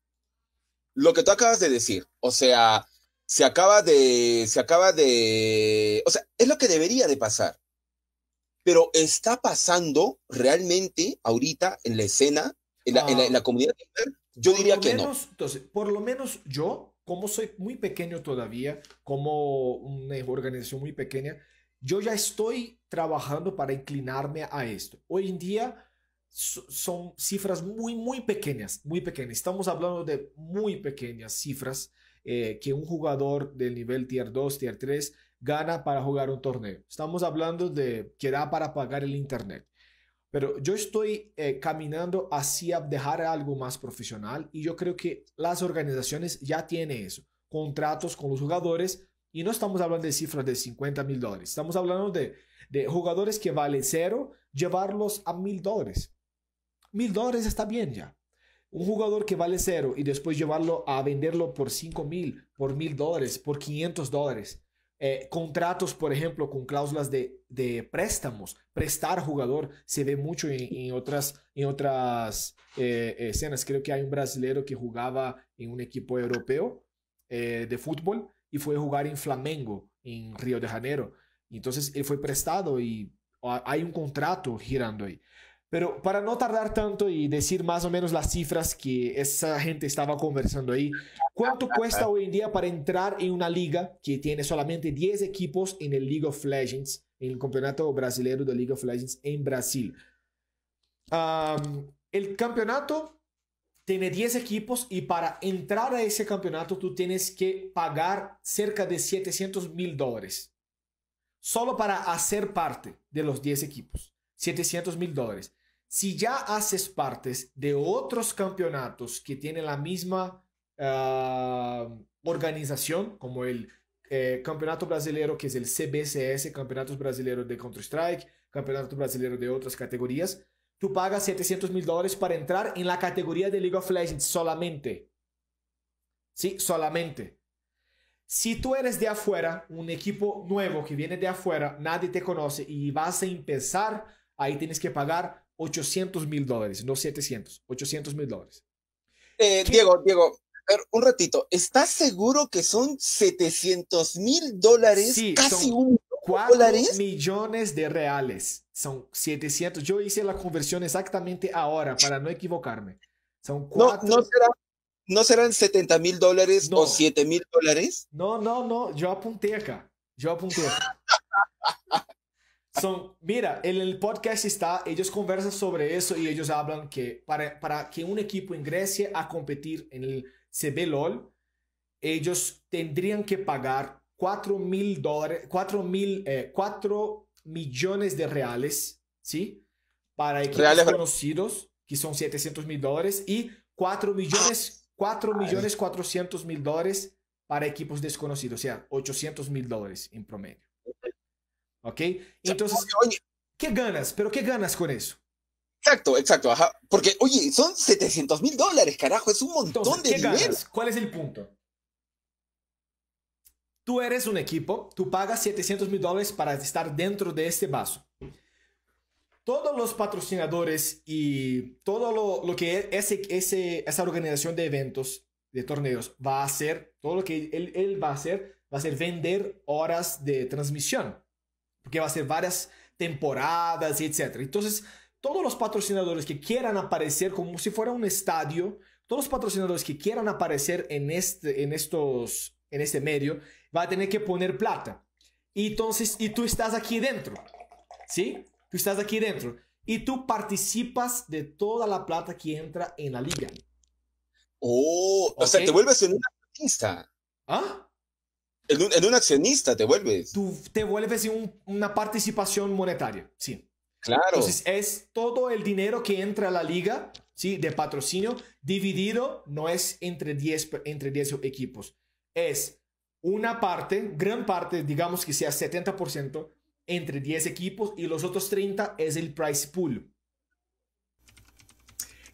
Lo que tú acabas de decir, o sea, se acaba de, se acaba de, o sea, es lo que debería de pasar. Pero está pasando realmente ahorita en la escena, en la, en la, ah. comunidad. Yo diría que no. Entonces, por lo menos yo como soy muy pequeño todavía, como una organización muy pequeña, yo ya estoy trabajando para inclinarme a esto. Hoy en día son cifras muy, muy pequeñas, muy pequeñas. Estamos hablando de muy pequeñas cifras eh, que un jugador del nivel tier 2, tier 3 gana para jugar un torneo. Estamos hablando de que da para pagar el internet. Pero yo estoy eh, caminando hacia dejar algo más profesional y yo creo que las organizaciones ya tienen eso, contratos con los jugadores y no estamos hablando de cifras de 50 mil dólares, estamos hablando de, de jugadores que valen cero, llevarlos a mil dólares. Mil dólares está bien ya. Un jugador que vale cero y después llevarlo a venderlo por 5 mil, por mil dólares, por 500 dólares. Eh, contratos, por ejemplo, con cláusulas de, de, préstamos, prestar jugador, se ve mucho en, otras, en otras eh, escenas. Creo que hay un brasileño que jugaba en un equipo europeo eh, de fútbol y fue a jugar en Flamengo, en Río de Janeiro. Entonces él fue prestado y hay un contrato girando ahí. Pero para no tardar tanto y decir más o menos las cifras que esa gente estaba conversando ahí, ¿cuánto cuesta hoy en día para entrar en una liga que tiene solamente 10 equipos en el League of Legends, en el campeonato brasileño de League of Legends en Brasil? el campeonato tiene 10 equipos y para entrar a ese campeonato tú tienes que pagar cerca de 700 mil dólares. Solo para hacer parte de los 10 equipos. 700 mil dólares. Si ya haces partes de otros campeonatos que tienen la misma ah, organización, como el eh, Campeonato Brasileiro, que es el CBCS, Campeonatos Brasileiros de Counter-Strike, Campeonato Brasileiro de otras categorías, tú pagas 700 mil dólares para entrar en la categoría de League of Legends solamente. Sí, solamente. Si tú eres de afuera, un equipo nuevo que viene de afuera, nadie te conoce y vas a empezar, ahí tienes que pagar 800 mil dólares, no 700, 800 mil dólares. Eh, Diego, Diego, un ratito, ¿estás seguro que son 700 mil dólares? Sí, casi un 4 millones de reales. Son 700. Yo hice la conversión exactamente ahora para no equivocarme. Son cuatro... no, no, serán 70 mil dólares o 7 mil dólares? No, no, no. Yo apunté acá. Yo apunté acá. Son, mira, en el podcast está, ellos conversan sobre eso y ellos hablan que para, para que un equipo ingrese a competir en el CBLOL, ellos tendrían que pagar 4 mil dólares, 4 mil, 4 millones de reales, ¿sí? Para equipos conocidos, que son 700 mil dólares, y 4 millones, 4 millones 400 mil dólares para equipos desconocidos, o sea, 800 mil dólares en promedio. ¿Ok? Entonces, ¿qué ganas? ¿Pero qué ganas con eso? Exacto, exacto, ajá. Porque, oye, son 700 mil dólares, carajo, es un montón de dinero. ¿Cuál es el punto? Tú eres un equipo, tú pagas 700 mil dólares para estar dentro de este vaso. Todos los patrocinadores y todo lo, que ese, ese, esa organización de eventos, de torneos, va a hacer, todo lo que él, él va a hacer, va a ser vender horas de transmisión. Porque va a ser varias temporadas, etc. Entonces, todos los patrocinadores que quieran aparecer como si fuera un estadio, todos los patrocinadores que quieran aparecer en este, en estos, en este medio, va a tener que poner plata. Y entonces, y tú estás aquí dentro, ¿sí? Tú estás aquí dentro y tú participas de toda la plata que entra en la liga. Oh, o sea, te vuelves en un accionista. ¿Ah? En un, en un accionista te vuelves. Tú te vuelves en una participación monetaria, sí. Claro. Entonces es todo el dinero que entra a la liga, ¿sí? De patrocinio, dividido, no es entre 10, entre 10 equipos. Es una parte, gran parte, digamos que sea 70%, entre 10 equipos y los otros 30 es el price pool.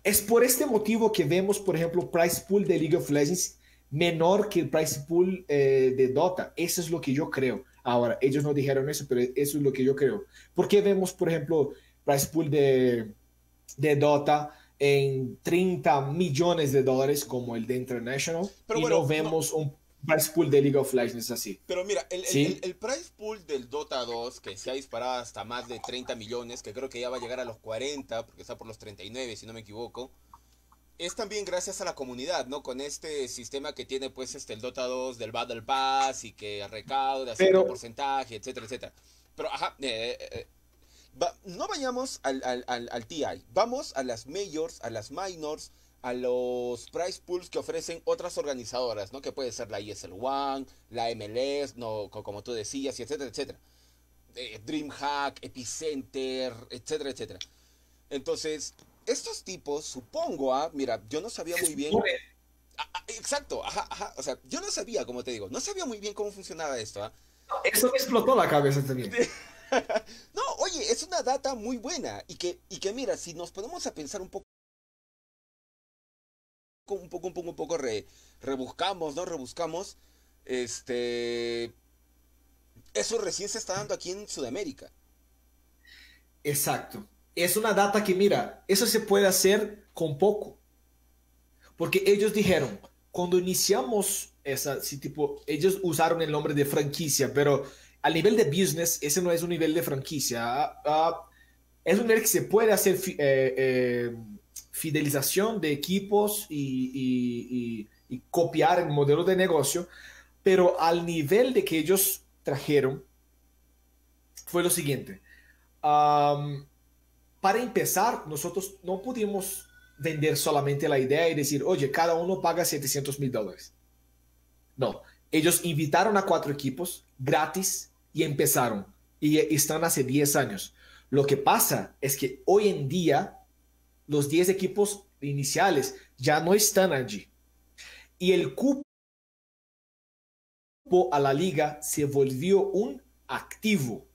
Es por este motivo que vemos, por ejemplo, price pool de League of Legends menor que el price pool eh, de Dota. Eso es lo que yo creo. Ahora, ellos no dijeron eso, pero eso es lo que yo creo. ¿Por qué vemos, por ejemplo, price pool de, de Dota en 30 millones de dólares como el de International? Pero y no vemos un price pool de League of Legends así. Pero mira, el, el, price pool del Dota 2, que se ha disparado hasta más de 30 millones, que creo que ya va a llegar a los 40, porque está por los 39, si no me equivoco, es también gracias a la comunidad, ¿no? Con este sistema que tiene, pues, este, el Dota 2 del Battle Pass y que recauda cierto porcentaje, etcétera, etcétera. Pero, ajá, eh, eh, eh, no vayamos al, al, al, al TI, vamos a las majors, a las minors, a los price pools que ofrecen otras organizadoras, ¿no? Que puede ser la ESL One, la MLS, no, como tú decías, y etcétera, etcétera. Eh, DreamHack, Epicenter, etcétera, etcétera. Entonces, estos tipos, supongo, ah, mira, yo no sabía muy bien. Ah, ah, exacto, ajá, ajá. O sea, yo no sabía, como te digo, no sabía muy bien cómo funcionaba esto. ¿ah? Eso me explotó la cabeza también. no, oye, es una data muy buena. Y que, y que mira, si nos ponemos a pensar un poco un poco, un poco, un poco rebuscamos, ¿no? Rebuscamos. Este. Eso recién se está dando aquí en Sudamérica. Exacto. Es una data que, mira, eso se puede hacer con poco. Porque ellos dijeron, cuando iniciamos esa, si tipo, ellos usaron el nombre de franquicia, pero a nivel de business, ese no es un nivel de franquicia. Ah, ah, es un nivel que se puede hacer eh, eh, fidelización de equipos y, copiar el modelo de negocio, pero al nivel de que ellos trajeron fue lo siguiente. Para empezar, nosotros no pudimos vender solamente la idea y decir, oye, cada uno paga 700 mil dólares. No, ellos invitaron a cuatro equipos gratis y empezaron. Y están hace 10 años. Lo que pasa es que hoy en día los 10 equipos iniciales ya no están allí. Y el cupo a la liga se volvió un activo.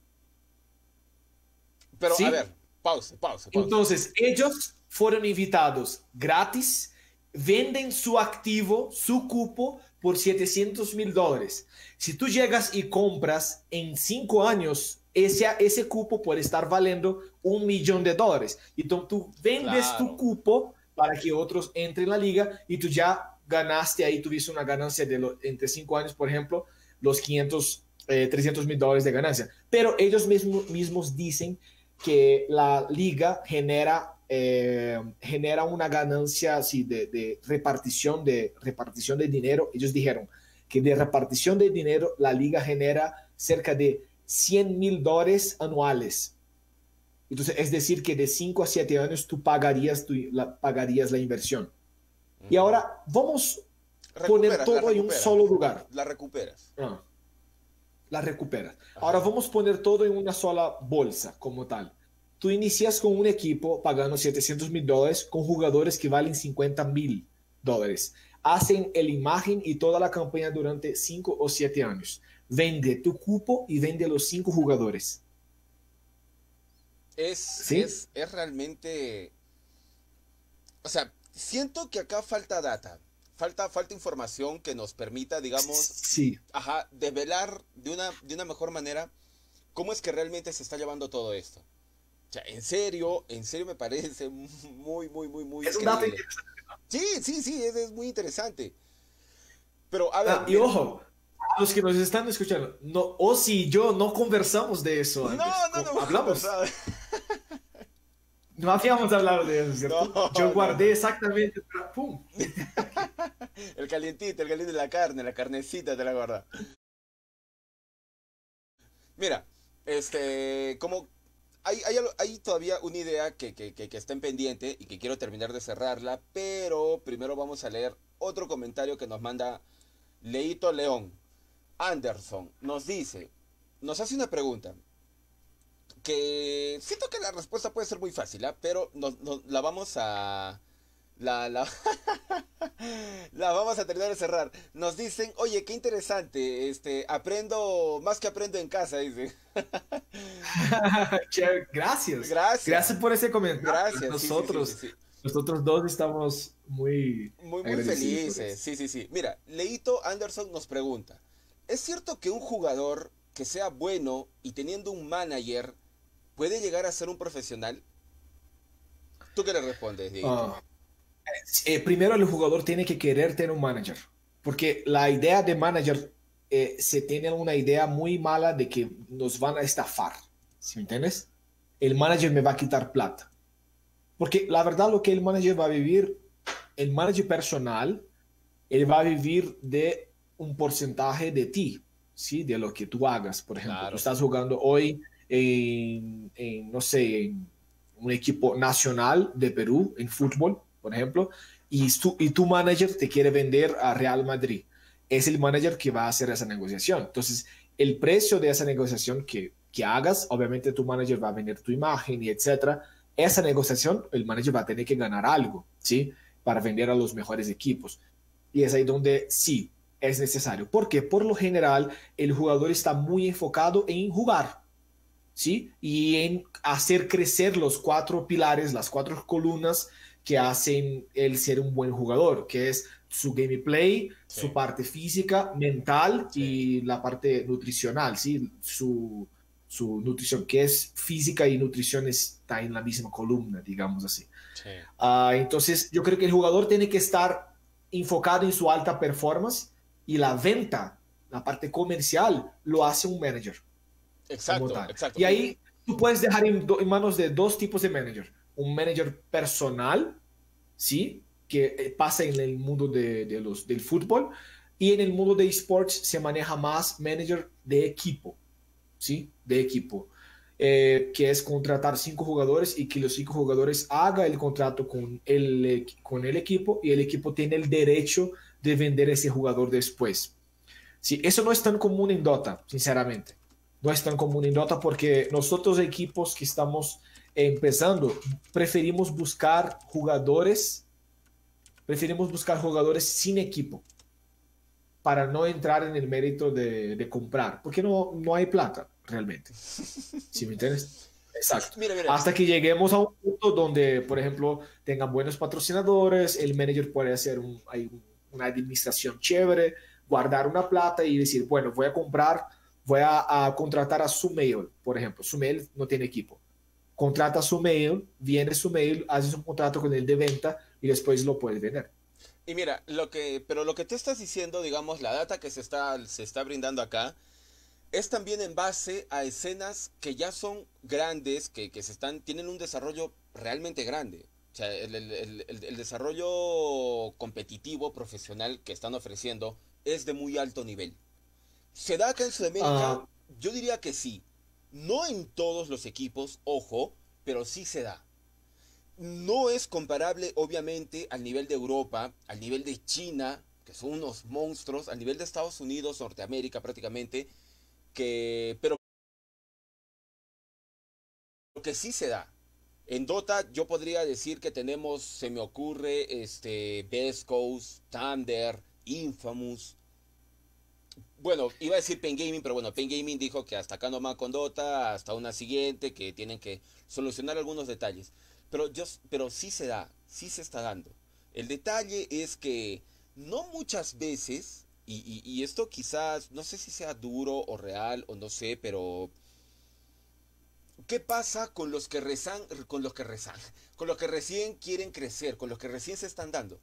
Pero a ver, pausa, pausa, pausa. Entonces, ellos fueron invitados gratis, venden su activo, su cupo, por 700 mil dólares. Si tú llegas y compras en 5 años ese, ese cupo puede estar valiendo un millón de dólares. Entonces tú vendes tu cupo para que otros entren en la liga y tú ya ganaste ahí, tuviste una ganancia de entre cinco años, por ejemplo, los 500, 300 mil dólares de ganancia. Pero ellos mismos, mismos dicen que la liga genera, eh, genera una ganancia así de, de, repartición, de repartición de dinero. Ellos dijeron que de repartición de dinero la liga genera cerca de 100 mil dólares anuales. Entonces, es decir, que de 5 a 7 años tú pagarías, la, pagarías la inversión. Y ahora vamos a poner todo en un solo lugar. La recuperas. Ah. La recuperas. Ahora vamos a poner todo en una sola bolsa como tal. Tú inicias con un equipo pagando 700 mil dólares con jugadores que valen 50 mil dólares. Hacen el imagen y toda la campaña durante 5 o 7 años. Vende tu cupo y vende los 5 jugadores. Es, es, es realmente... O sea, siento que acá falta data falta, falta información que nos permita, digamos, sí. ajá, develar de una, de una mejor manera cómo es que realmente se está llevando todo esto. O sea, en serio, en serio me parece muy, muy, muy, muy... Es un Sí, sí, sí, es, muy interesante. Pero, a ver... Ah, y ojo, los que nos están escuchando, no, o si yo no conversamos de eso. No, no, no, hablamos. No habíamos hablado de eso, ¿cierto? Yo guardé exactamente. ¡Pum! el calientito, el caliente de la carne, la carnecita te la guarda. Mira, este, como hay, hay, todavía una idea que, que, que, está en pendiente y que quiero terminar de cerrarla, pero primero vamos a leer otro comentario que nos manda Leito León. Anderson nos dice, nos hace una pregunta que siento que la respuesta puede ser muy fácil, ¿ah? pero la vamos a... La, la, la, vamos a terminar de cerrar. Nos dicen, oye, qué interesante, este, aprendo más que aprendo en casa, dice. Gracias. Gracias. Gracias por ese comentario. Gracias. Nosotros, nosotros dos estamos muy, muy, muy felices. Sí, sí, sí. Mira, Leito Anderson nos pregunta, ¿es cierto que un jugador que sea bueno y teniendo un manager ¿puede llegar a ser un profesional? ¿Tú qué le respondes, Diego? Ah, eh, primero el jugador tiene que querer tener un manager, porque la idea de manager eh, se tiene una idea muy mala de que nos van a estafar, ¿sí me entiendes? El manager me va a quitar plata. Porque la verdad lo que el manager va a vivir, el manager personal, él va a vivir de un porcentaje de ti, ¿sí? De lo que tú hagas. Por ejemplo, tú estás jugando hoy en, no sé, un equipo nacional de Perú en fútbol, por ejemplo, y tu, y tu manager te quiere vender a Real Madrid. Es el manager que va a hacer esa negociación. Entonces, el precio de esa negociación que, que hagas, obviamente tu manager va a vender tu imagen y etcétera. Esa negociación, el manager va a tener que ganar algo, ¿sí? Para vender a los mejores equipos. Y es ahí donde sí, es necesario. Porque por lo general el jugador está muy enfocado en jugar. ¿Sí? Y en hacer crecer los cuatro pilares, las cuatro columnas que hacen el ser un buen jugador, que es su gameplay, su parte física, mental y la parte nutricional, ¿sí? Su, su, nutrición, que es física y nutrición está en la misma columna, digamos así. Uh, entonces, yo creo que el jugador tiene que estar enfocado en su alta performance y la venta, la parte comercial, lo hace un manager. Exacto, exacto. Y ahí tú puedes dejar en, manos de dos tipos de manager. Un manager personal, ¿sí? Que eh, pasa en el mundo de, de los, del fútbol. Y en el mundo de esports se maneja más manager de equipo, ¿sí? De equipo. Eh, que es contratar cinco jugadores y que los cinco jugadores haga el contrato con el, con el equipo y el equipo tiene el derecho de vender ese jugador después. Sí, eso no es tan común en Dota, sinceramente no es tan común en Dota porque nosotros equipos que estamos empezando preferimos buscar jugadores, preferimos buscar jugadores sin equipo para no entrar en el mérito de, comprar, porque no, no hay plata realmente. ¿Sí me entiendes? Exacto. Hasta que lleguemos a un punto donde, por ejemplo, tengan buenos patrocinadores, el manager puede hacer una administración chévere, guardar una plata y decir, bueno, voy a comprar voy a, contratar a Sumail, por ejemplo. Sumail no tiene equipo. Contrata a Sumail, viene Sumail, haces un contrato con él de venta y después lo puedes vender. Y mira, lo que, pero lo que tú estás diciendo, digamos, la data que se está, se está brindando acá, es también en base a escenas que ya son grandes, que, que se están, tienen un desarrollo realmente grande. O sea, el, el, el, desarrollo competitivo, profesional que están ofreciendo es de muy alto nivel. ¿Se da acá en Sudamérica? Ah. Yo diría que sí. No en todos los equipos, ojo, pero sí se da. No es comparable, obviamente, al nivel de Europa, al nivel de China, que son unos monstruos, al nivel de Estados Unidos, Norteamérica prácticamente, que, pero lo que sí se da. En Dota yo podría decir que tenemos, se me ocurre, este, Best Coast, Thunder, Infamous. Bueno, iba a decir Pen Gaming, pero bueno, Pen Gaming dijo que hasta acá nomás con Dota, hasta una siguiente, que tienen que solucionar algunos detalles. Pero, yo, pero sí se da, sí se está dando. El detalle es que no muchas veces, y, y esto quizás, no sé si sea duro o real o no sé, pero ¿Qué pasa con los que rezan, con los que rezan, con los que recién quieren crecer, con los que recién se están dando?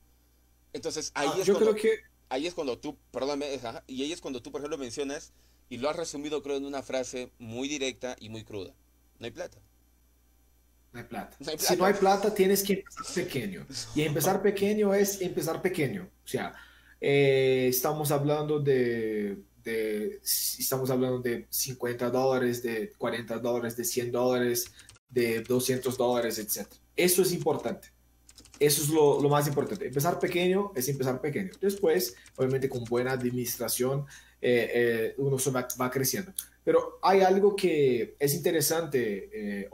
Entonces ahí ah, es yo creo que ahí es cuando tú, perdóname, y ahí es cuando tú por ejemplo mencionas y lo has resumido creo en una frase muy directa y muy cruda. No hay plata. No hay plata. Si no hay plata tienes que empezar pequeño y empezar pequeño es empezar pequeño. O sea, eh, estamos hablando de estamos hablando de 50 dólares, de 40 dólares, de 100 dólares, de 200 dólares, etc. Eso es importante. Eso es lo, más importante. Empezar pequeño es empezar pequeño. Después, obviamente, con buena administración, eh, eh, uno va, va, creciendo. Pero hay algo que es interesante, eh,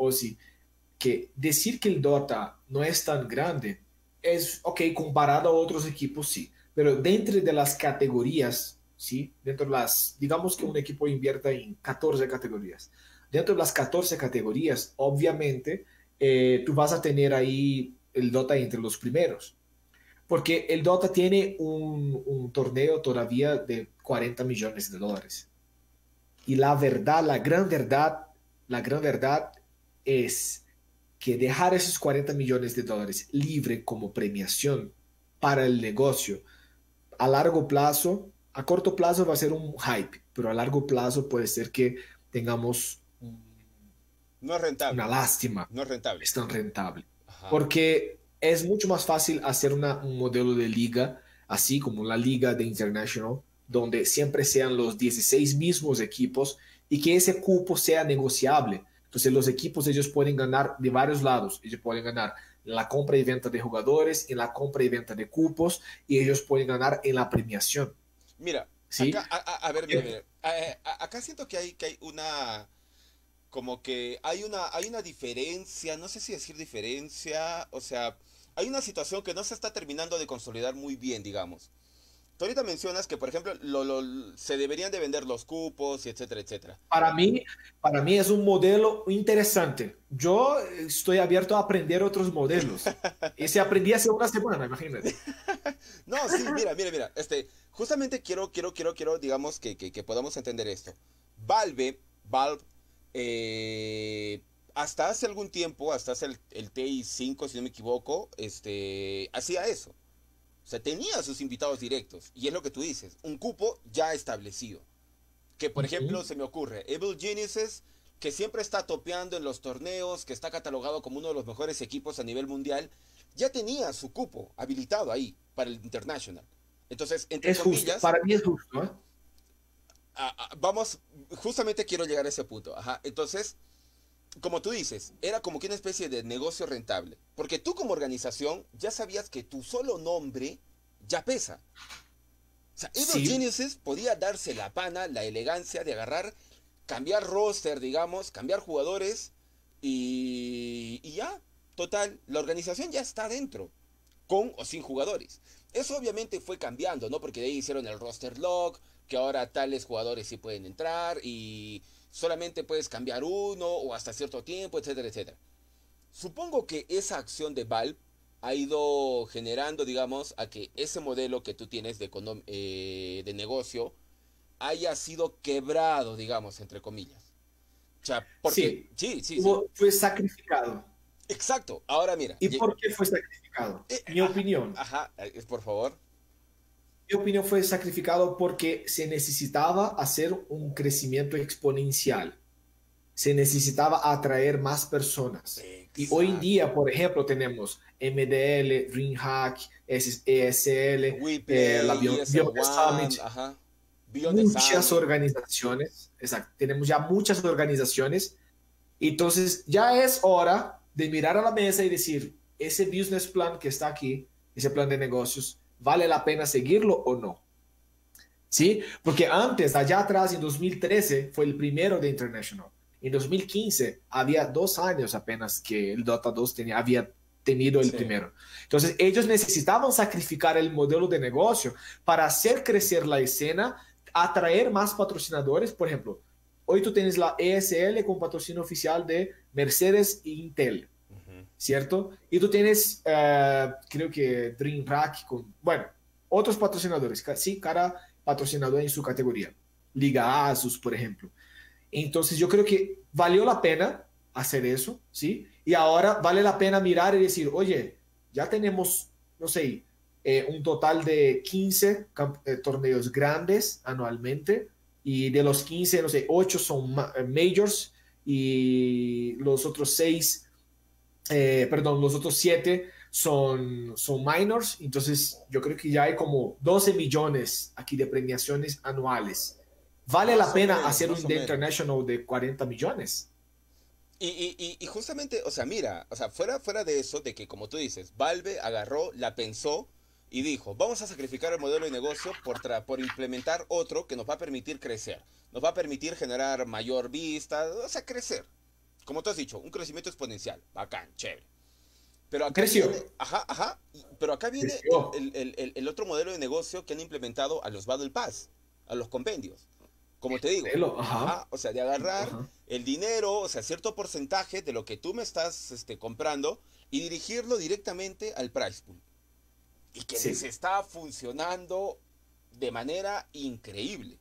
que decir que el Dota no es tan grande es, ok, comparado a otros equipos, sí. Pero dentro de las categorías ¿sí? Dentro de las, digamos que un equipo invierta en 14 categorías. Dentro de las 14 categorías, obviamente, eh, tú vas a tener ahí el Dota entre los primeros. Porque el Dota tiene un, un torneo todavía de 40 millones de dólares. Y la verdad, la gran verdad, la gran verdad es que dejar esos 40 millones de dólares libre como premiación para el negocio a largo plazo a corto plazo va a ser un hype, pero a largo plazo puede ser que tengamos no es rentable. una lástima. No es rentable. Es tan rentable. Porque es mucho más fácil hacer una, un modelo de liga, así como la liga de International, donde siempre sean los 16 mismos equipos y que ese cupo sea negociable. Entonces los equipos ellos pueden ganar de varios lados. Ellos pueden ganar en la compra y venta de jugadores, en la compra y venta de cupos y ellos pueden ganar en la premiación. Mira, acá, a, ver, mira, mira. Eh, acá siento que hay, que hay una como que hay una, hay una diferencia, no sé si decir diferencia, o sea, hay una situación que no se está terminando de consolidar muy bien, digamos. Tú ahorita mencionas que, por ejemplo, se deberían de vender los cupos, y etcétera, etcétera. Para mí, para mí es un modelo interesante. Yo estoy abierto a aprender otros modelos. Ese aprendí hace una semana, imagínate. no, sí, mira, mira, mira. Este, justamente quiero, quiero, quiero, quiero, digamos, que, que, podamos entender esto. Valve, Valve, eh, hasta hace algún tiempo, hasta hace el, el TI5, si no me equivoco, este, hacía eso. O sea, tenía sus invitados directos. Y es lo que tú dices, un cupo ya establecido. Que por ejemplo se me ocurre, Evil Geniuses, que siempre está topeando en los torneos, que está catalogado como uno de los mejores equipos a nivel mundial, ya tenía su cupo habilitado ahí para el International. Entonces, entre es comillas... para mí es justo, ¿eh? Vamos, justamente quiero llegar a ese punto. Ajá. Entonces, como tú dices, era como que una especie de negocio rentable. Porque tú como organización ya sabías que tu solo nombre ya pesa. O sea, Evil Geniuses podía darse la pana, la elegancia de agarrar, cambiar roster, digamos, cambiar jugadores y, y ya, total, la organización ya está dentro, con o sin jugadores. Eso obviamente fue cambiando, ¿no? Porque de ahí hicieron el roster lock, que ahora tales jugadores sí pueden entrar y solamente puedes cambiar uno o hasta cierto tiempo, etcétera, etcétera. Supongo que esa acción de Valve ha ido generando, digamos, a que ese modelo que tú tienes de, eh, de negocio haya sido quebrado, digamos, entre comillas. O sea, porque, sí, sí, sí, Fue sacrificado. Exacto. Ahora mira. ¿Y por qué fue sacrificado? Eh, Mi opinión. Ajá, por favor mi opinión fue sacrificado porque se necesitaba hacer un crecimiento exponencial. Se necesitaba atraer más personas. Y hoy en día, por ejemplo, tenemos MDL, DreamHack, ESL, eh, la Bio, Summit, muchas organizaciones. Exacto, tenemos ya muchas organizaciones. Entonces, ya es hora de mirar a la mesa y decir, ese business plan que está aquí, ese plan de negocios, ¿Vale la pena seguirlo o no? ¿Sí? Porque antes, allá atrás, en 2013, fue el primero de International. En 2015, había dos años apenas que el Dota 2 tenía, había tenido el primero. Entonces, ellos necesitaban sacrificar el modelo de negocio para hacer crecer la escena, atraer más patrocinadores. Por ejemplo, hoy tú tienes la ESL con patrocinio oficial de Mercedes e Intel, ¿cierto? Y tú tienes, eh, creo que Dream Rack con, bueno, otros patrocinadores, sí, cada patrocinador en su categoría. Liga Asus, por ejemplo. Entonces yo creo que valió la pena hacer eso, ¿sí? Y ahora vale la pena mirar y decir, oye, ya tenemos, no sé, eh, un total de 15 eh, torneos grandes anualmente y de los 15, no sé, 8 son eh, majors y los otros 6, perdón, los otros 7 son, son minors. Entonces yo creo que ya hay como 12 millones aquí de premiaciones anuales. ¿Vale la pena hacer un de International de 40 millones? Y, y, justamente, o sea, mira, o sea, fuera, fuera de eso, de que como tú dices, Valve agarró, la pensó y dijo, vamos a sacrificar el modelo de negocio por, por implementar otro que nos va a permitir crecer, nos va a permitir generar mayor vista, o sea, crecer. Como tú has dicho, un crecimiento exponencial, bacán, chévere. Pero acá Creció. Viene, ajá, ajá, pero acá viene el, el, el, otro modelo de negocio que han implementado a los Battle Pass, a los compendios. Como te digo, o sea, de agarrar el dinero, o sea, cierto porcentaje de lo que tú me estás este, comprando y dirigirlo directamente al price pool. Y que les está funcionando de manera increíble.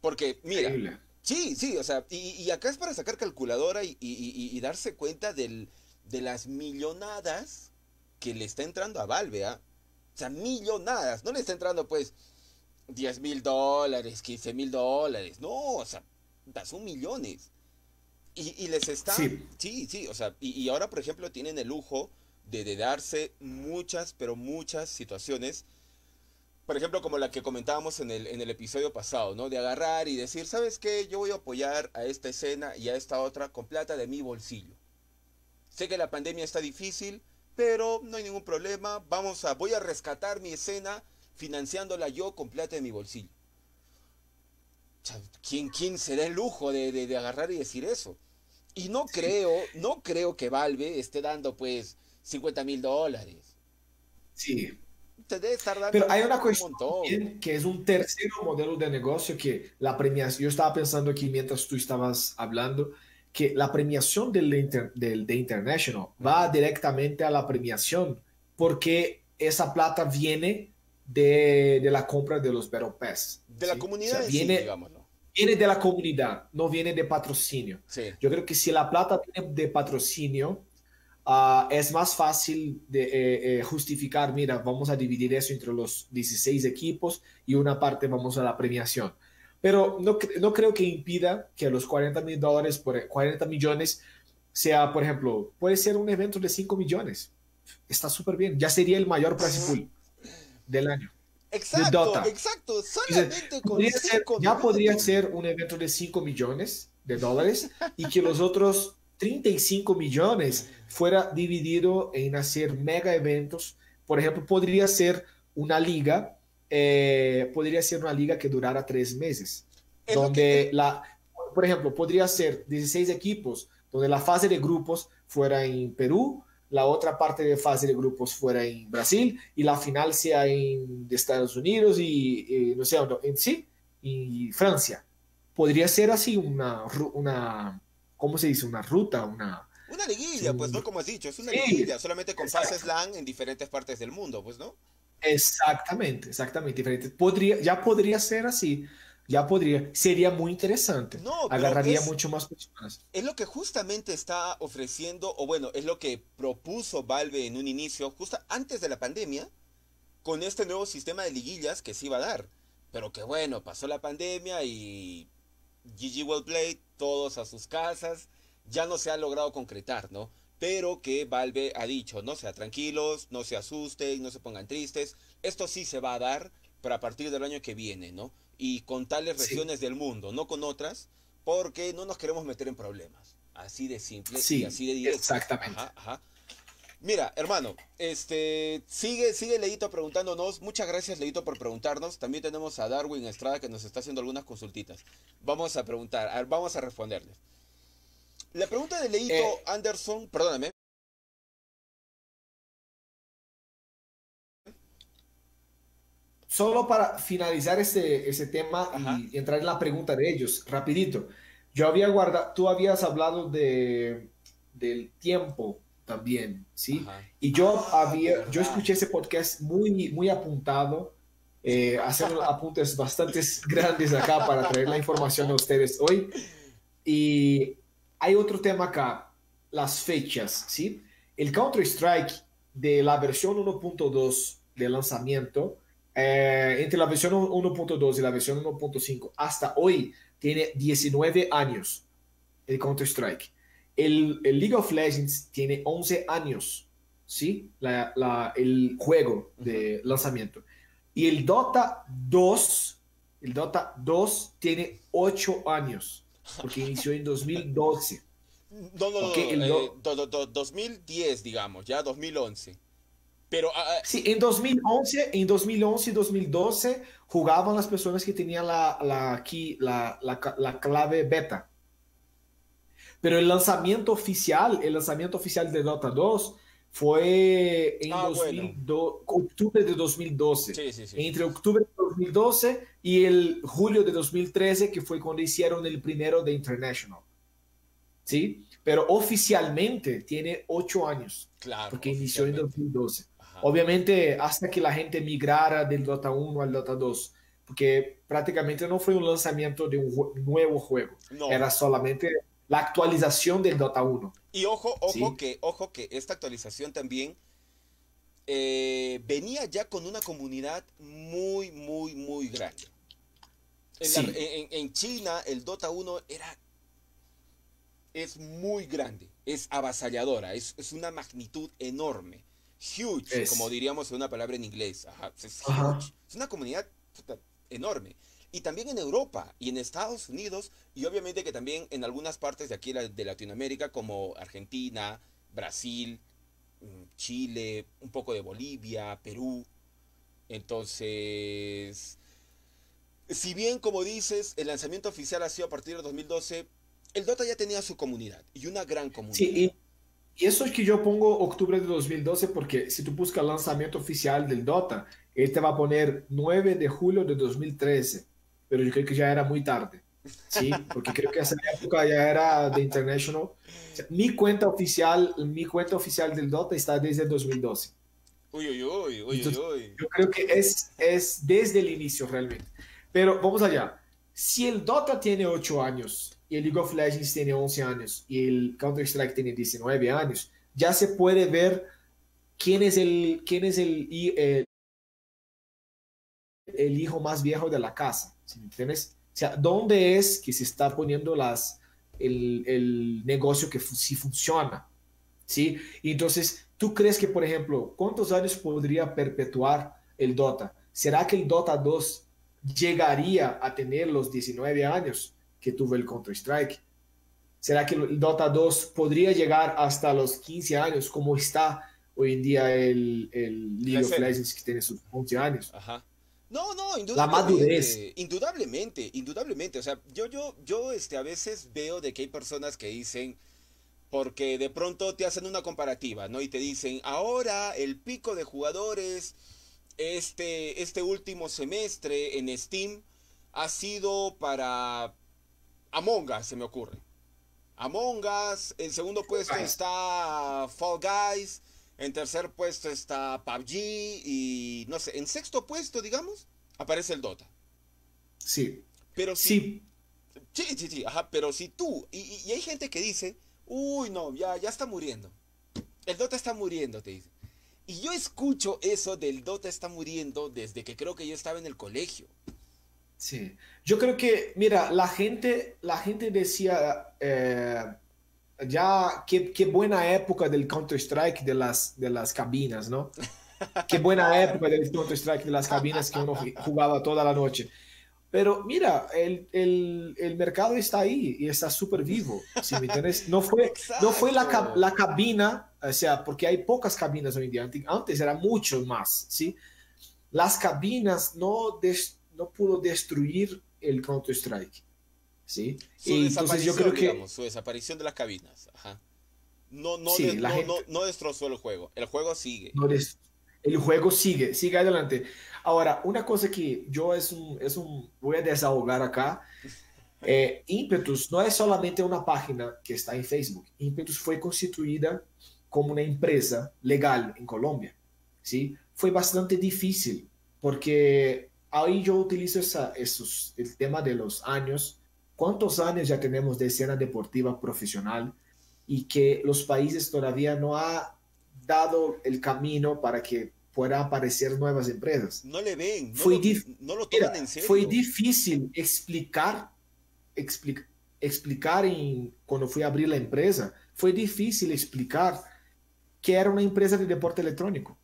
Porque, mira, sí, sí, o sea, y, acá es para sacar calculadora y, darse cuenta del, de las millonadas que le está entrando a Valve, ¿ah? O sea, millonadas. No le está entrando, pues, 10 mil dólares, 15 mil dólares. No, o sea, son millones. Y, les está... Sí. sí, o sea, y, ahora, por ejemplo, tienen el lujo de, darse muchas, pero muchas situaciones. Por ejemplo, como la que comentábamos en el, en el episodio pasado, ¿no? De agarrar y decir, ¿sabes qué? Yo voy a apoyar a esta escena y a esta otra con plata de mi bolsillo. Sé que la pandemia está difícil, pero no hay ningún problema. Vamos a, voy a rescatar mi escena financiándola yo con plata de mi bolsillo. ¿Quién, quién se da el lujo de, agarrar y decir eso? Y no creo, no creo que Valve esté dando pues 50 mil dólares. Sí. Te Pero hay una cuestión que es un tercer modelo de negocio que la premiación, yo estaba pensando aquí mientras tú estabas hablando, que la premiación del, del de International va directamente a la premiación porque esa plata viene de, de, la compra de los Battle Pass. De la comunidad, viene, digámoslo. Viene de la comunidad, no viene de patrocinio. Yo creo que si la plata viene de patrocinio, uh, es más fácil de eh, eh, justificar, mira, vamos a dividir eso entre los 16 equipos y una parte vamos a la premiación. Pero no, no creo que impida que los 40 mil dólares por 40 millones sea, por ejemplo, puede ser un evento de 5 millones. Está súper bien. Ya sería el mayor price pool del año. Exacto, exacto. Solamente con ya podría ser un evento de 5 millones de dólares y que los otros 35 millones fuera dividido en hacer mega eventos. Por ejemplo, podría ser una liga, eh, podría ser una liga que durara tres meses, donde la, por ejemplo, podría ser 16 equipos, donde la fase de grupos fuera en Perú, la otra parte de fase de grupos fuera en Brasil y la final sea en Estados Unidos y, no sé, en sí, y Francia. Podría ser así una, una, ¿cómo se dice? Una ruta, una... Una liguilla, pues, ¿no? Como has dicho, es una liguilla, solamente con fases LAN en diferentes partes del mundo, pues, ¿no? Exactamente, exactamente, diferente. Podría, ya podría ser así, ya podría, sería muy interesante. No, Agarraría mucho más personas. Es lo que justamente está ofreciendo, o bueno, es lo que propuso Valve en un inicio, justo antes de la pandemia, con este nuevo sistema de liguillas que se iba a dar. Pero que bueno, pasó la pandemia y GG Wellblade, todos a sus casas, ya no se ha logrado concretar, ¿no? Pero que Valve ha dicho, no sea tranquilos, no se asusten, no se pongan tristes, esto sí se va a dar, pero a partir del año que viene, ¿no? y con tales regiones del mundo, no con otras, porque no nos queremos meter en problemas. Así de simple y así de directo. Exactamente. Mira, hermano, este sigue, sigue Leito preguntándonos. Muchas gracias, Leito, por preguntarnos. También tenemos a Darwin Estrada que nos está haciendo algunas consultitas. Vamos a preguntar, vamos a responderles. La pregunta de Leito eh, Anderson, perdóname. Solo para finalizar ese, ese tema y entrar en la pregunta de ellos, rapidito. Yo había guardado, tú habías hablado de, del tiempo también, ¿sí? Y yo había, yo escuché ese podcast muy, muy apuntado, eh, hacer apuntes bastante grandes acá para traer la información a ustedes hoy. Y hay otro tema acá, las fechas, ¿sí? El Counter-Strike de la versión 1.2 de lanzamiento, eh, entre la versión 1.2 y la versión 1.5 hasta hoy, tiene 19 años el Counter-Strike. El, League of Legends tiene 11 años, ¿sí? el juego de lanzamiento. Y el Dota 2, el Dota 2 tiene 8 años, porque inició en 2012. No, no, no, 2010, eh, digamos, ya 2011. Pero, ah, sí, en 2011, en 2011 y 2012 jugaban las personas que tenían la, la, aquí, la, la clave beta. Pero el lanzamiento oficial, el lanzamiento oficial de Dota 2 fue en ah, octubre de 2012. Entre octubre de 2012 y el julio de 2013, que fue cuando hicieron el primero de International. ¿Sí? Pero oficialmente tiene ocho años. Claro. Porque inició en 2012. Obviamente, hasta que la gente migrara del Dota 1 al Dota 2. Porque prácticamente no fue un lanzamiento de un nuevo juego. Era solamente la actualización del Dota 1. Y ojo, ojo que, ojo que esta actualización también eh, venía ya con una comunidad muy, muy, muy grande. En, China el Dota 1 era es muy grande, es avasalladora, es, una magnitud enorme. Huge, como diríamos en una palabra en inglés. es, es una comunidad enorme y también en Europa y en Estados Unidos y obviamente que también en algunas partes de aquí de Latinoamérica como Argentina, Brasil, mm, Chile, un poco de Bolivia, Perú. Entonces, si bien como dices, el lanzamiento oficial ha sido a partir de 2012, el Dota ya tenía su comunidad y una gran comunidad. Sí, y, eso es que yo pongo octubre de 2012 porque si tú buscas el lanzamiento oficial del Dota, él te va a poner 9 de julio de 2013 pero yo creo que ya era muy tarde, ¿sí? Porque creo que esa época ya era de International. mi cuenta oficial, mi cuenta oficial del Dota está desde 2012. Uy, uy, uy, uy, uy. Yo creo que es, es desde el inicio realmente. Pero vamos allá. Si el Dota tiene 8 años y el League of Legends tiene 11 años y el Counter-Strike tiene 19 años, ya se puede ver quién es el, quién es el, el, el hijo más viejo de la casa. Entiendes? O sea, ¿dónde es que se está poniendo las, el, el negocio que sí funciona? ¿Sí? Y entonces, ¿tú crees que, por ejemplo, cuántos años podría perpetuar el Dota? ¿Será que el Dota 2 llegaría a tener los 19 años que tuvo el Counter-Strike? ¿Será que el Dota 2 podría llegar hasta los 15 años como está hoy en día el, el League of Legends que tiene sus 11 años? Ajá. No, no, indudablemente. Indudablemente, indudablemente. O sea, yo, yo, yo, este, a veces veo de que hay personas que dicen, porque de pronto te hacen una comparativa, ¿no? Y te dicen, ahora el pico de jugadores, este, este último semestre en Steam ha sido para Among Us, se me ocurre. Among Us, en segundo puesto está Fall Guys, en tercer puesto está PUBG y no sé, en sexto puesto, digamos, aparece el Dota. Sí. Pero si, sí. Sí, sí, sí, ajá, pero si tú, y, hay gente que dice, uy, no, ya, ya está muriendo. El Dota está muriendo, te dice. Y yo escucho eso del Dota está muriendo desde que creo que yo estaba en el colegio. Sí, yo creo que, mira, la gente, la gente decía, eh, ya, qué, qué buena época del Counter-Strike de las, de las cabinas, ¿no? Qué buena época del Counter-Strike de las cabinas que uno jugaba toda la noche. Pero mira, el, el, el mercado está ahí y está súper vivo. Si me entiendes? No fue, no fue la, la, cabina, o sea, porque hay pocas cabinas hoy en día. Antes era mucho más, ¿sí? Las cabinas no, no pudo destruir el Counter-Strike, ¿sí? y entonces yo creo que... su desaparición de las cabinas, ajá. No, no, no, no, destrozó el juego. El juego sigue. el juego sigue, sigue adelante. Ahora, una cosa que yo es un, es un voy a desahogar acá. Eh, Impetus no es solamente una página que está en Facebook. Impetus fue constituida como una empresa legal en Colombia. ¿sí? Fue bastante difícil porque ahí yo utilizo esa, esos, el tema de los años. ¿Cuántos años ya tenemos de escena deportiva profesional y que los países todavía no ha dado el camino para que pueda aparecer nuevas empresas. No le ven, no, fue lo, no lo toman en serio. Fue difícil explicar, explicar, explicar en, cuando fui a abrir la empresa, fue difícil explicar que era una empresa de deporte electrónico.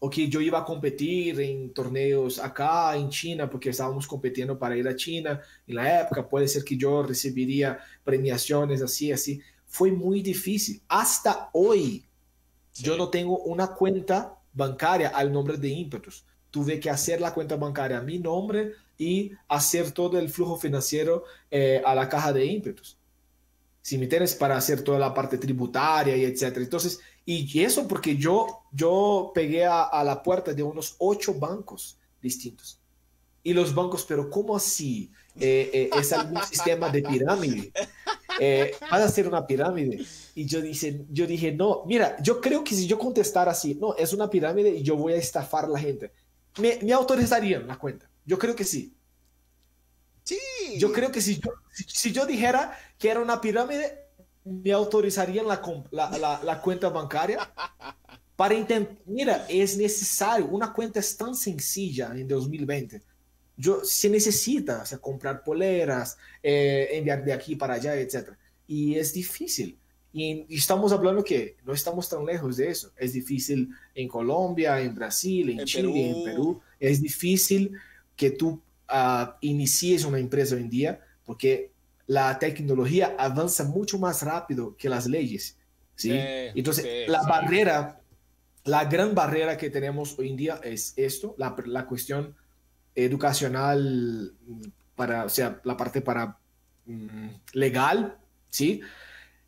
O que yo iba a competir en torneos acá en China, porque estábamos compitiendo para ir a China en la época. Puede ser que yo recibiría premiaciones así, así. Fue muy difícil. Hasta hoy, yo no tengo una cuenta bancaria al nombre de Impetus. Tuve que hacer la cuenta bancaria a mi nombre y hacer todo el flujo financiero eh, a la caja de Impetus. Si me tienes para hacer toda la parte tributaria y etcétera. Entonces, y eso porque yo, yo pegué a, la puerta de unos ocho bancos distintos. Y los bancos, pero ¿cómo así? Eh, eh, ¿Es algún sistema de pirámide? Eh, vas a hacer una pirámide. Y yo, dice, yo dije, no, mira, yo creo que si yo contestara así, no, es una pirámide y yo voy a estafar a la gente, me, me autorizarían la cuenta. Yo creo que sí. Sí. Yo creo que si yo, si, yo dijera que era una pirámide, me autorizarían la, la, la, cuenta bancaria para intentar. Mira, es necesario. Una cuenta es tan sencilla en 2020 yo, se necesita o sea, comprar poleras, eh, enviar de aquí para allá, etc. Y es difícil. Y, estamos hablando que no estamos tan lejos de eso. Es difícil en Colombia, en Brasil, en, Chile, en Perú. Es difícil que tú uh, inicies una empresa hoy en día porque la tecnología avanza mucho más rápido que las leyes. ¿sí? Entonces, la barrera, la gran barrera que tenemos hoy en día es esto, la, la cuestión educacional para, o sea, la parte para mm, legal, ¿sí?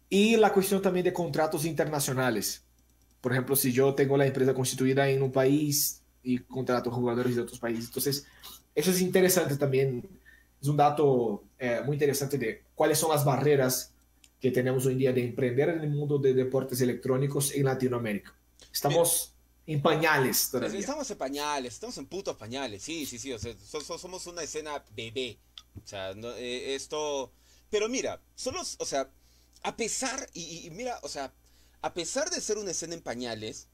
Y la cuestión también de contratos internacionales. Por ejemplo, si yo tengo la empresa constituida en un país y contrato jugadores de otros países, entonces eso es interesante también, es un dato eh, muy interesante de cuáles son las barreras que tenemos hoy en día de emprender en el mundo de deportes electrónicos en Latinoamérica. Estamos en pañales todavía. Estamos en pañales, estamos en putos pañales, sí, sí, sí, o sea, somos una escena bebé. O sea, eh, esto... Pero mira, solo, o sea, a pesar, y, mira, o sea, a pesar de ser una escena en pañales,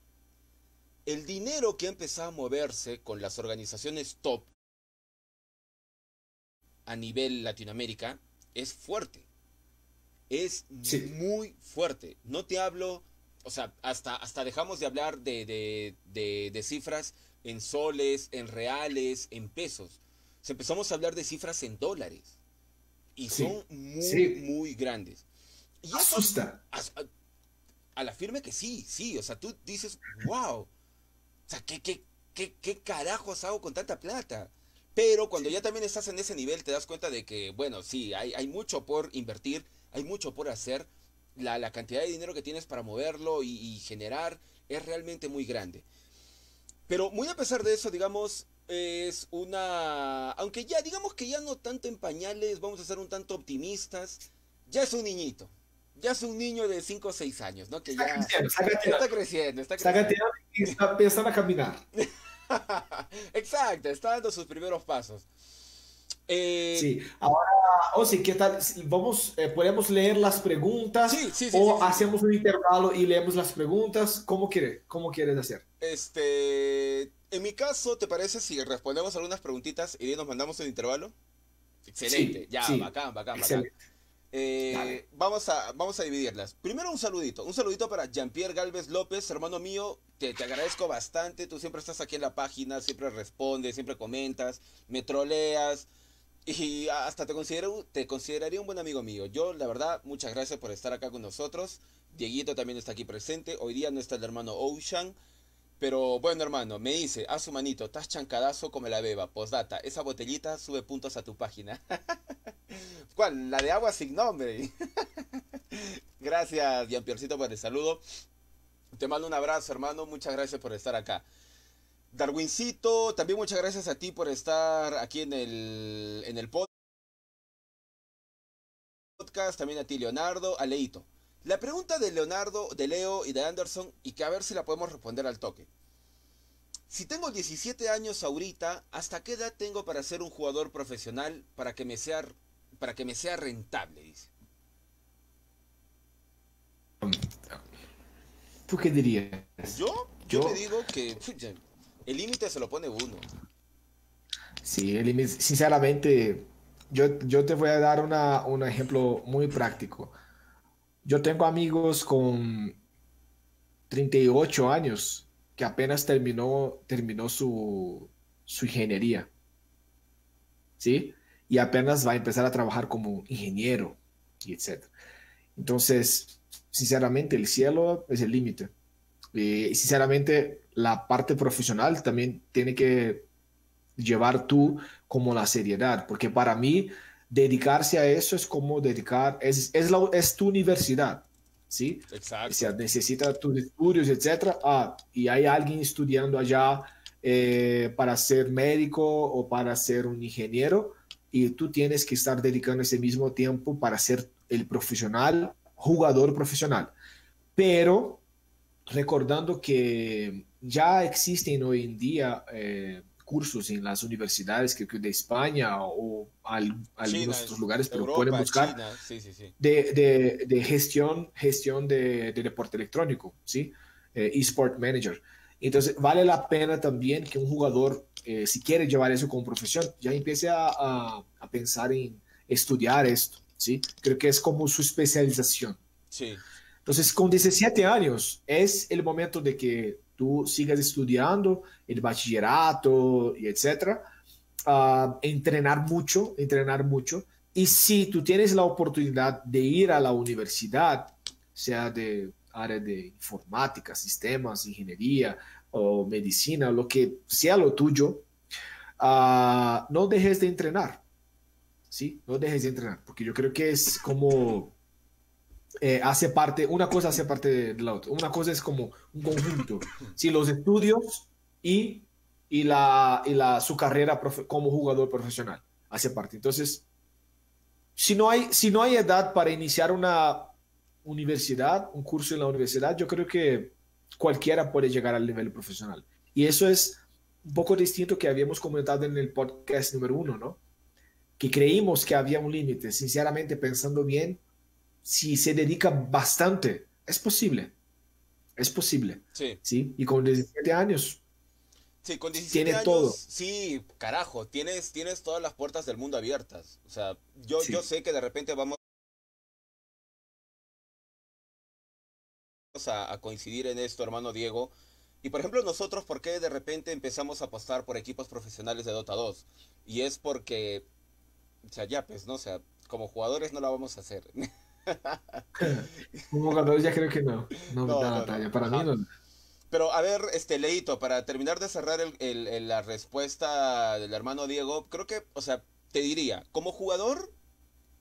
el dinero que ha empezado a moverse con las organizaciones top a nivel Latinoamérica es fuerte. Es muy fuerte. No te hablo o sea, hasta, hasta dejamos de hablar de, cifras en soles, en reales, en pesos. O empezamos a hablar de cifras en dólares. Y son muy, muy grandes. Y Asusta. a, la firme que sí, sí. O sea, tú dices, wow. O sea, ¿qué, qué, qué, qué carajos hago con tanta plata? Pero cuando ya también estás en ese nivel, te das cuenta de que, bueno, sí, hay, hay mucho por invertir, hay mucho por hacer, la, cantidad de dinero que tienes para moverlo y, generar es realmente muy grande. Pero muy a pesar de eso, digamos, es una... Aunque ya, digamos que ya no tanto en pañales, vamos a ser un tanto optimistas, ya es un niñito. Ya es un niño de 5 o 6 años, ¿no? Que ya está creciendo, está creciendo. y está empezando a caminar. Exacto, está dando sus primeros pasos. Eh, sí, ahora, Osi, ¿qué tal? Vamos, eh, podemos leer las preguntas sí, sí, o hacemos un intervalo y leemos las preguntas. ¿Cómo, quiere, ¿Cómo quieres hacer? Este, en mi caso, ¿te parece si respondemos algunas preguntitas y nos mandamos un intervalo? Excelente, ya, bacán, bacán, bacán. Eh, vamos, a, vamos a dividirlas. Primero un saludito. Un saludito para Jean-Pierre Galvez López, hermano mío. Te, te, agradezco bastante. Tú siempre estás aquí en la página, siempre respondes, siempre comentas, me troleas y hasta te, considero, te consideraría un buen amigo mío. Yo, la verdad, muchas gracias por estar acá con nosotros. Dieguito también está aquí presente. Hoy día no está el hermano Ocean. Pero bueno, hermano, me dice, a su manito, estás chancadazo como la beba. Postdata, esa botellita sube puntos a tu página. ¿Cuál? La de agua sin nombre. gracias, Piercito, por el saludo. Te mando un abrazo, hermano. Muchas gracias por estar acá. Darwincito, también muchas gracias a ti por estar aquí en el, en el podcast. También a ti, Leonardo, a Leito. La pregunta de Leonardo, de Leo y de Anderson, y que a ver si la podemos responder al toque. Si tengo 17 años ahorita, ¿hasta qué edad tengo para ser un jugador profesional para que me sea, para que me sea rentable? Dice. ¿Tú qué dirías? Yo, yo, te digo que el límite se lo pone uno. Sí, el límite, sinceramente, yo, yo te voy a dar una, un ejemplo muy práctico. Yo tengo amigos con 38 años que apenas terminó, terminó su, ingeniería. ¿Sí? Y apenas va a empezar a trabajar como ingeniero y etc. Entonces, sinceramente, el cielo es el límite. Y sinceramente, la parte profesional también tiene que llevar tú como la seriedad, porque para mí dedicarse a eso es como dedicar, es, es, la, es tu universidad, ¿sí? Exacto. O sea, necesita tus estudios, etcétera. Ah, y hay alguien estudiando allá eh, para ser médico o para ser un ingeniero, y tú tienes que estar dedicando ese mismo tiempo para ser el profesional, jugador profesional. Pero recordando que ya existen hoy en día eh, cursos en las universidades, creo que de España o algunos otros lugares, pero pueden buscar De, de, de, gestión, gestión de, de deporte electrónico, ¿sí? Eh, eSport Manager. Entonces, vale la pena también que un jugador, eh, si quiere llevar eso como profesión, ya empiece a, a, a, pensar en estudiar esto, ¿sí? Creo que es como su especialización. Sí. Entonces, con 17 años, es el momento de que tú sigas estudiando el bachillerato y etcétera, uh, entrenar mucho, entrenar mucho. Y si tú tienes la oportunidad de ir a la universidad, sea de área de informática, sistemas, ingeniería o medicina, lo que sea lo tuyo, uh, no dejes de entrenar. ¿Sí? No dejes de entrenar, porque yo creo que es como eh, hace parte, una cosa hace parte de la otra. Una cosa es como un conjunto. Si los estudios y, y, la, y la, su carrera como jugador profesional hace parte. Entonces, si no, hay, si no hay edad para iniciar una universidad, un curso en la universidad, yo creo que cualquiera puede llegar al nivel profesional. Y eso es un poco distinto que habíamos comentado en el podcast número uno, ¿no? Que creímos que había un límite. Sinceramente, pensando bien, si se dedica bastante, es posible. Es posible. Sí. ¿sí? Y con 17 años. Sí, con 17 tiene años, todo. Sí, carajo, tienes, tienes todas las puertas del mundo abiertas. O sea, yo, yo sé que de repente vamos a, a coincidir en esto, hermano Diego. Y por ejemplo, nosotros, ¿por qué de repente empezamos a apostar por equipos profesionales de Dota 2? Y es porque, o sea, ya pues, ¿no? O sea, como jugadores no la vamos a hacer. Como jugador ya creo que no. No, no da la talla. Para mí no. Pero a ver, este Leito, para terminar de cerrar el, el, la respuesta del hermano Diego, creo que, o sea, te diría, como jugador,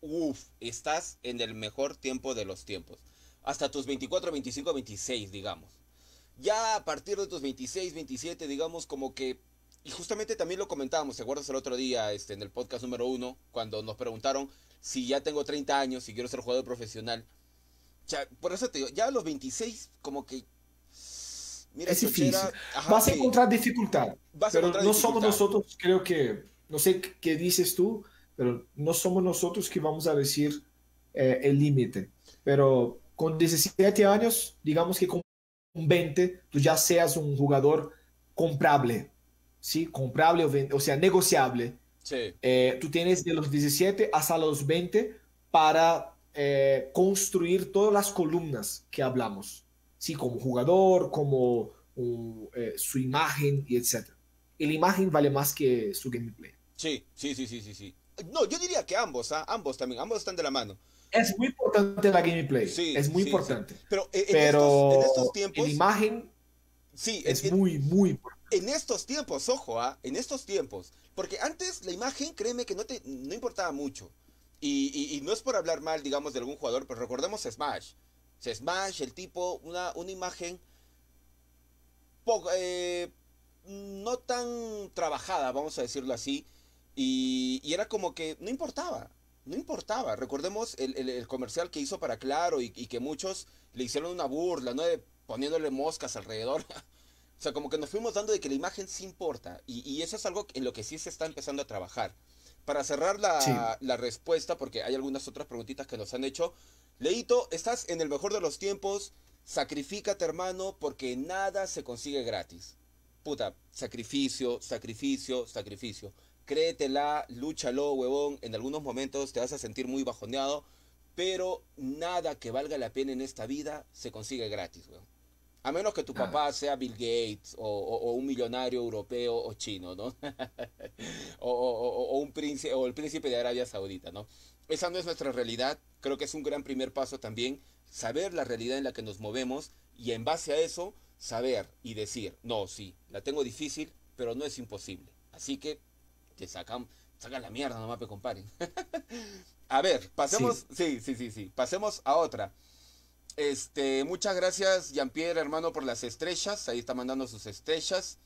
uff, estás en el mejor tiempo de los tiempos. Hasta tus 24, 25, 26, digamos. Ya a partir de tus 26, 27, digamos, como que. Y justamente también lo comentábamos, ¿te acuerdas el otro día este, en el podcast número uno? Cuando nos preguntaron si ya tengo 30 años y quiero ser jugador profesional. Sea, por eso te digo, ya a los 26, como que. Mira, es difícil. Vas a encontrar dificultad. pero no somos nosotros, creo que. No sé qué dices tú, pero no somos nosotros que vamos a decir eh, el límite. Pero con 17 años, digamos que con 20, tú ya seas un jugador comprable, ¿sí? Comprable, o sea, negociable eh, tú tienes de los 17 hasta los 20 para eh, construir todas las columnas que hablamos, ¿sí? como jugador, como eh, su imagen y etc. Y la imagen vale más que su gameplay. Sí, sí, sí, sí, sí, sí. No, yo diría que ambos, ¿ah? ambos también, ambos están de la mano. Es muy importante la gameplay. Sí, es muy importante. Pero, en, Estos, en, estos, tiempos. La imagen. Sí, es muy, muy importante. En estos tiempos, ojo, ¿ah? En estos tiempos. Porque antes la imagen, créeme que no, te, no importaba mucho. Y, y, no es por hablar mal, digamos, de algún jugador, pero recordemos Smash. Smash, el tipo, una, una imagen poco, eh, no tan trabajada, vamos a decirlo así. Y, y, era como que no importaba, no importaba. Recordemos el, el, comercial que hizo para Claro y, y, que muchos le hicieron una burla, ¿no? Poniéndole moscas alrededor. o sea, como que nos fuimos dando de que la imagen sí importa. Y, y, eso es algo en lo que sí se está empezando a trabajar. Para cerrar la, la respuesta, porque hay algunas otras preguntitas que nos han hecho. Leito, estás en el mejor de los tiempos. Sacrifícate, hermano, porque nada se consigue gratis. Puta, sacrificio, sacrificio, sacrificio. Créetela, lúchalo, huevón. En algunos momentos te vas a sentir muy bajoneado, pero nada que valga la pena en esta vida se consigue gratis, huevón. A menos que tu papá sea Bill Gates o, un millonario europeo o chino, ¿no? o, un príncipe, o el príncipe de Arabia Saudita, ¿no? Esa no es nuestra realidad. Creo que es un gran primer paso también saber la realidad en la que nos movemos y en base a eso saber y decir, no, sí, la tengo difícil, pero no es imposible. Así que te sacan, sacan la mierda, no me comparen. a ver, pasemos, sí. sí, sí, sí, pasemos a otra. Este, muchas gracias, Jean-Pierre, hermano, por las estrellas. Ahí está mandando sus estrellas.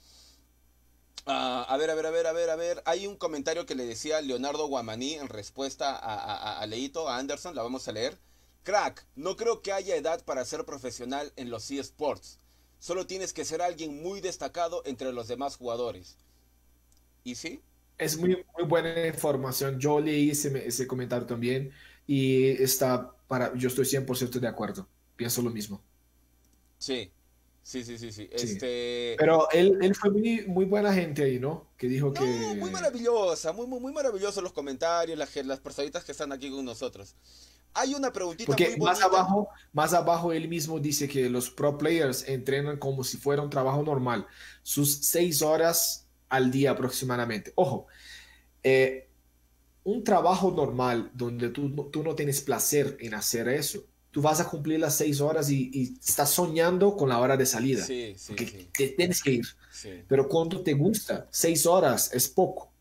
Ah, a ver, a ver, a ver, a ver, a ver. Hay un comentario que le decía Leonardo Guamaní en respuesta a, Leito, a Anderson. La vamos a leer. Crack, no creo que haya edad para ser profesional en los eSports. Solo tienes que ser alguien muy destacado entre los demás jugadores. ¿Y sí? Es muy, muy buena información. Yo leí ese, ese comentario también y está para, yo estoy 100% de acuerdo. Pienso lo mismo. Sí, sí, sí, sí. sí. Este... Pero él, él fue muy, muy, buena gente ahí, ¿no? Que dijo que... Muy maravillosa, muy, muy, muy maravillosos los comentarios, las, las personitas que están aquí con nosotros. Hay una preguntita Porque más abajo, más abajo él mismo dice que los pro players entrenan como si fuera un trabajo normal, sus seis horas al día aproximadamente. Ojo, eh, un trabajo normal donde tú, tú, no tienes placer en hacer eso, tú vas a cumplir las seis horas y, estás soñando con la hora de salida. Sí, sí, Te tienes que ir. Pero cuando te gusta, seis horas es poco.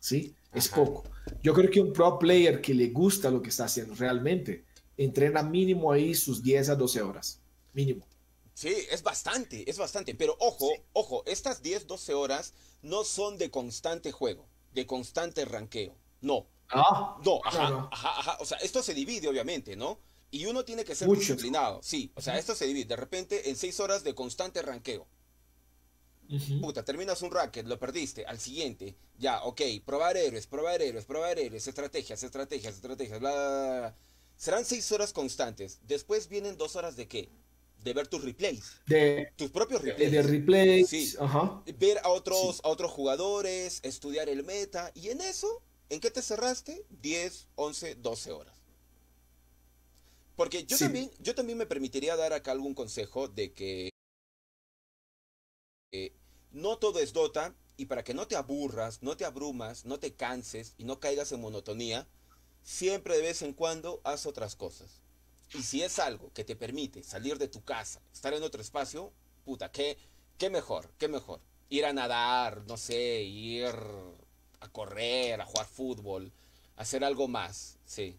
¿Sí? Es poco. Yo creo que un pro player que le gusta lo que está haciendo realmente, entrena mínimo ahí sus 10 a 12 horas. Mínimo. Sí, es bastante, es bastante. Pero ojo, ojo, estas 10, 12 horas no son de constante juego, de constante ranqueo. No. Ah, no, ajá, ajá, ajá. O sea, esto se divide, obviamente, ¿no? Y uno tiene que ser disciplinado. Sí, o sea, esto se divide. De repente, en 6 horas de constante ranqueo. Puta, terminas un racket, lo perdiste, al siguiente, ya, ok, probar héroes, probar héroes, probar héroes, estrategias, estrategias, estrategias, bla, Serán seis horas constantes. Después vienen dos horas de qué? De ver tus replays. De tus propios replays. De, replays. Sí. Ver a otros, a otros jugadores, estudiar el meta. Y en eso, ¿en qué te cerraste? 10, 11, 12 horas. Porque yo también, yo también me permitiría dar acá algún consejo de que no todo es Dota y para que no te aburras, no te abrumas, no te canses y no caigas en monotonía, siempre de vez en cuando haz otras cosas. Y si es algo que te permite salir de tu casa, estar en otro espacio, puta, qué, qué mejor, qué mejor. Ir a nadar, no sé, ir a correr, a jugar fútbol, hacer algo más, sí.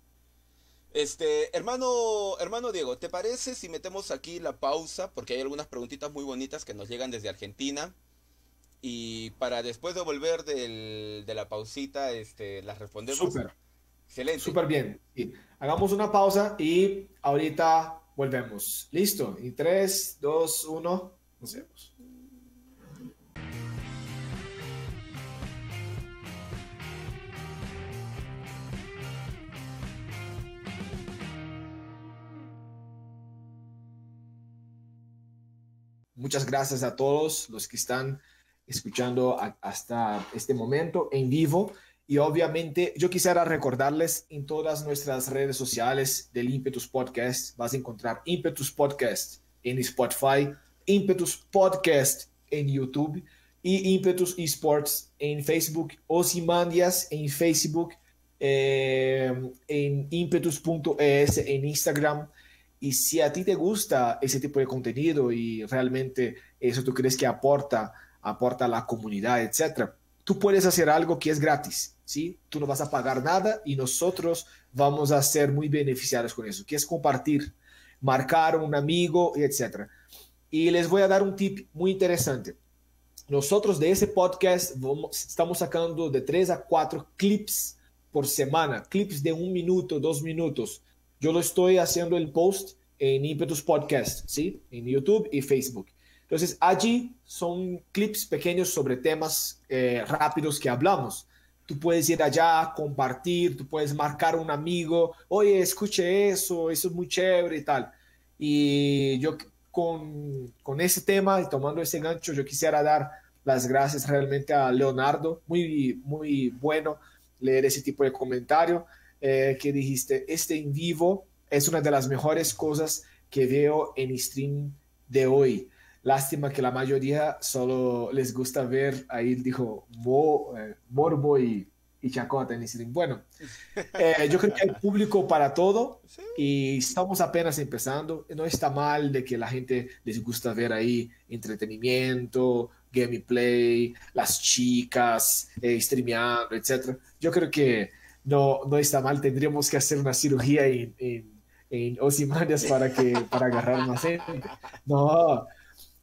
Este, hermano, hermano Diego, ¿te parece si metemos aquí la pausa? Porque hay algunas preguntitas muy bonitas que nos llegan desde Argentina. Y para después de volver de la pausita, este, las respondemos. Súper. Excelente. Súper bien. Hagamos una pausa y ahorita volvemos. Listo. Y 3, 2, 1, nos vemos. Muchas gracias a todos los que están escuchando hasta este momento en vivo. Y obviamente yo quisiera recordarles en todas nuestras redes sociales del Impetus Podcast, vas a encontrar Impetus Podcast en Spotify, Impetus Podcast en YouTube y Impetus Esports en Facebook, Osimandias en Facebook, eh, en impetus.es en Instagram. Y si a ti te gusta ese tipo de contenido y realmente eso tú crees que aporta, aporta a la comunidad, etcétera, tú puedes hacer algo que es gratis, ¿sí? Tú no vas a pagar nada y nosotros vamos a ser muy beneficiados con eso, que es compartir, marcar un amigo, etcétera. Y les voy a dar un tip muy interesante. Nosotros de ese podcast estamos sacando de tres a cuatro clips por semana, clips de un minuto, dos minutos. Yo lo estoy haciendo el post en Impetus Podcast, ¿sí? En YouTube y Facebook. Entonces, allí son clips pequeños sobre temas eh, rápidos que hablamos. Tú puedes ir allá, compartir, tú puedes marcar a un amigo, oye, escuche eso, eso es muy chévere y tal. Y yo con, con ese tema y tomando ese gancho, yo quisiera dar las gracias realmente a Leonardo, muy, muy bueno leer ese tipo de comentario eh, que dijiste, este en vivo es una de las mejores cosas que veo en stream de hoy. Lástima que la mayoría solo les gusta ver, ahí dijo Mo, eh, Morbo y, y, Chacota en stream. Bueno, eh, yo creo que hay público para todo y estamos apenas empezando. No está mal de que la gente les gusta ver ahí entretenimiento, gameplay, las chicas eh, streameando, etc. Yo creo que no, no está mal. Tendríamos que hacer una cirugía en, en, en para, que, para agarrar más gente. No,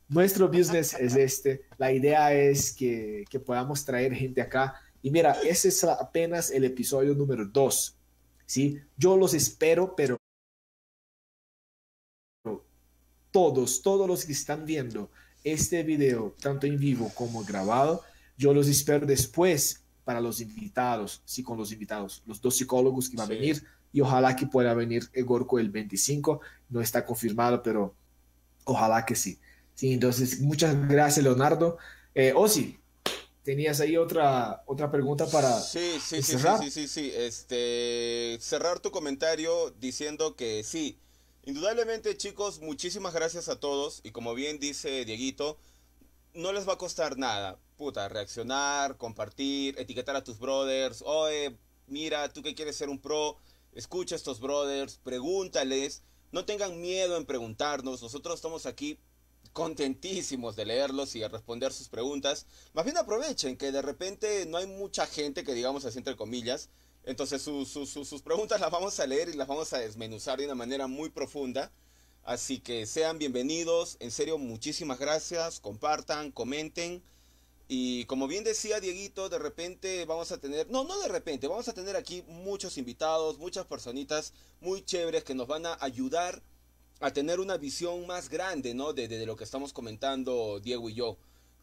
nuestro business es este. La idea es que, que podamos traer gente acá. Y mira, ese es apenas el episodio número dos. ¿sí? Yo los espero, pero todos, todos los que están viendo este video, tanto en vivo como grabado, yo los espero después para los invitados, sí, con los invitados, los dos psicólogos que van a venir y ojalá que pueda venir Egorco el 25, no está confirmado, pero ojalá que sí. Sí, entonces, muchas gracias, Leonardo. Eh, Osi, tenías ahí otra, otra pregunta para sí, sí, cerrar. Sí, sí, sí, sí, Este, cerrar tu comentario diciendo que sí, indudablemente, chicos, muchísimas gracias a todos. Y como bien dice Dieguito, no les va a costar nada. Puta, reaccionar, compartir, etiquetar a tus brothers. Oye, mira, tú que quieres ser un pro, escucha a estos brothers, pregúntales. No tengan miedo en preguntarnos. Nosotros estamos aquí contentísimos de leerlos y de responder sus preguntas. Más bien aprovechen que de repente no hay mucha gente que digamos así entre comillas. Entonces sus preguntas las vamos a leer y las vamos a desmenuzar de una manera muy profunda. Así que sean bienvenidos. En serio, muchísimas gracias. Compartan, comenten. Y como bien decía Dieguito, de repente vamos a tener, no, no de repente, vamos a tener aquí muchos invitados, muchas personitas muy chéveres que nos van a ayudar a tener una visión más grande, ¿no? De, lo que estamos comentando Diego y yo,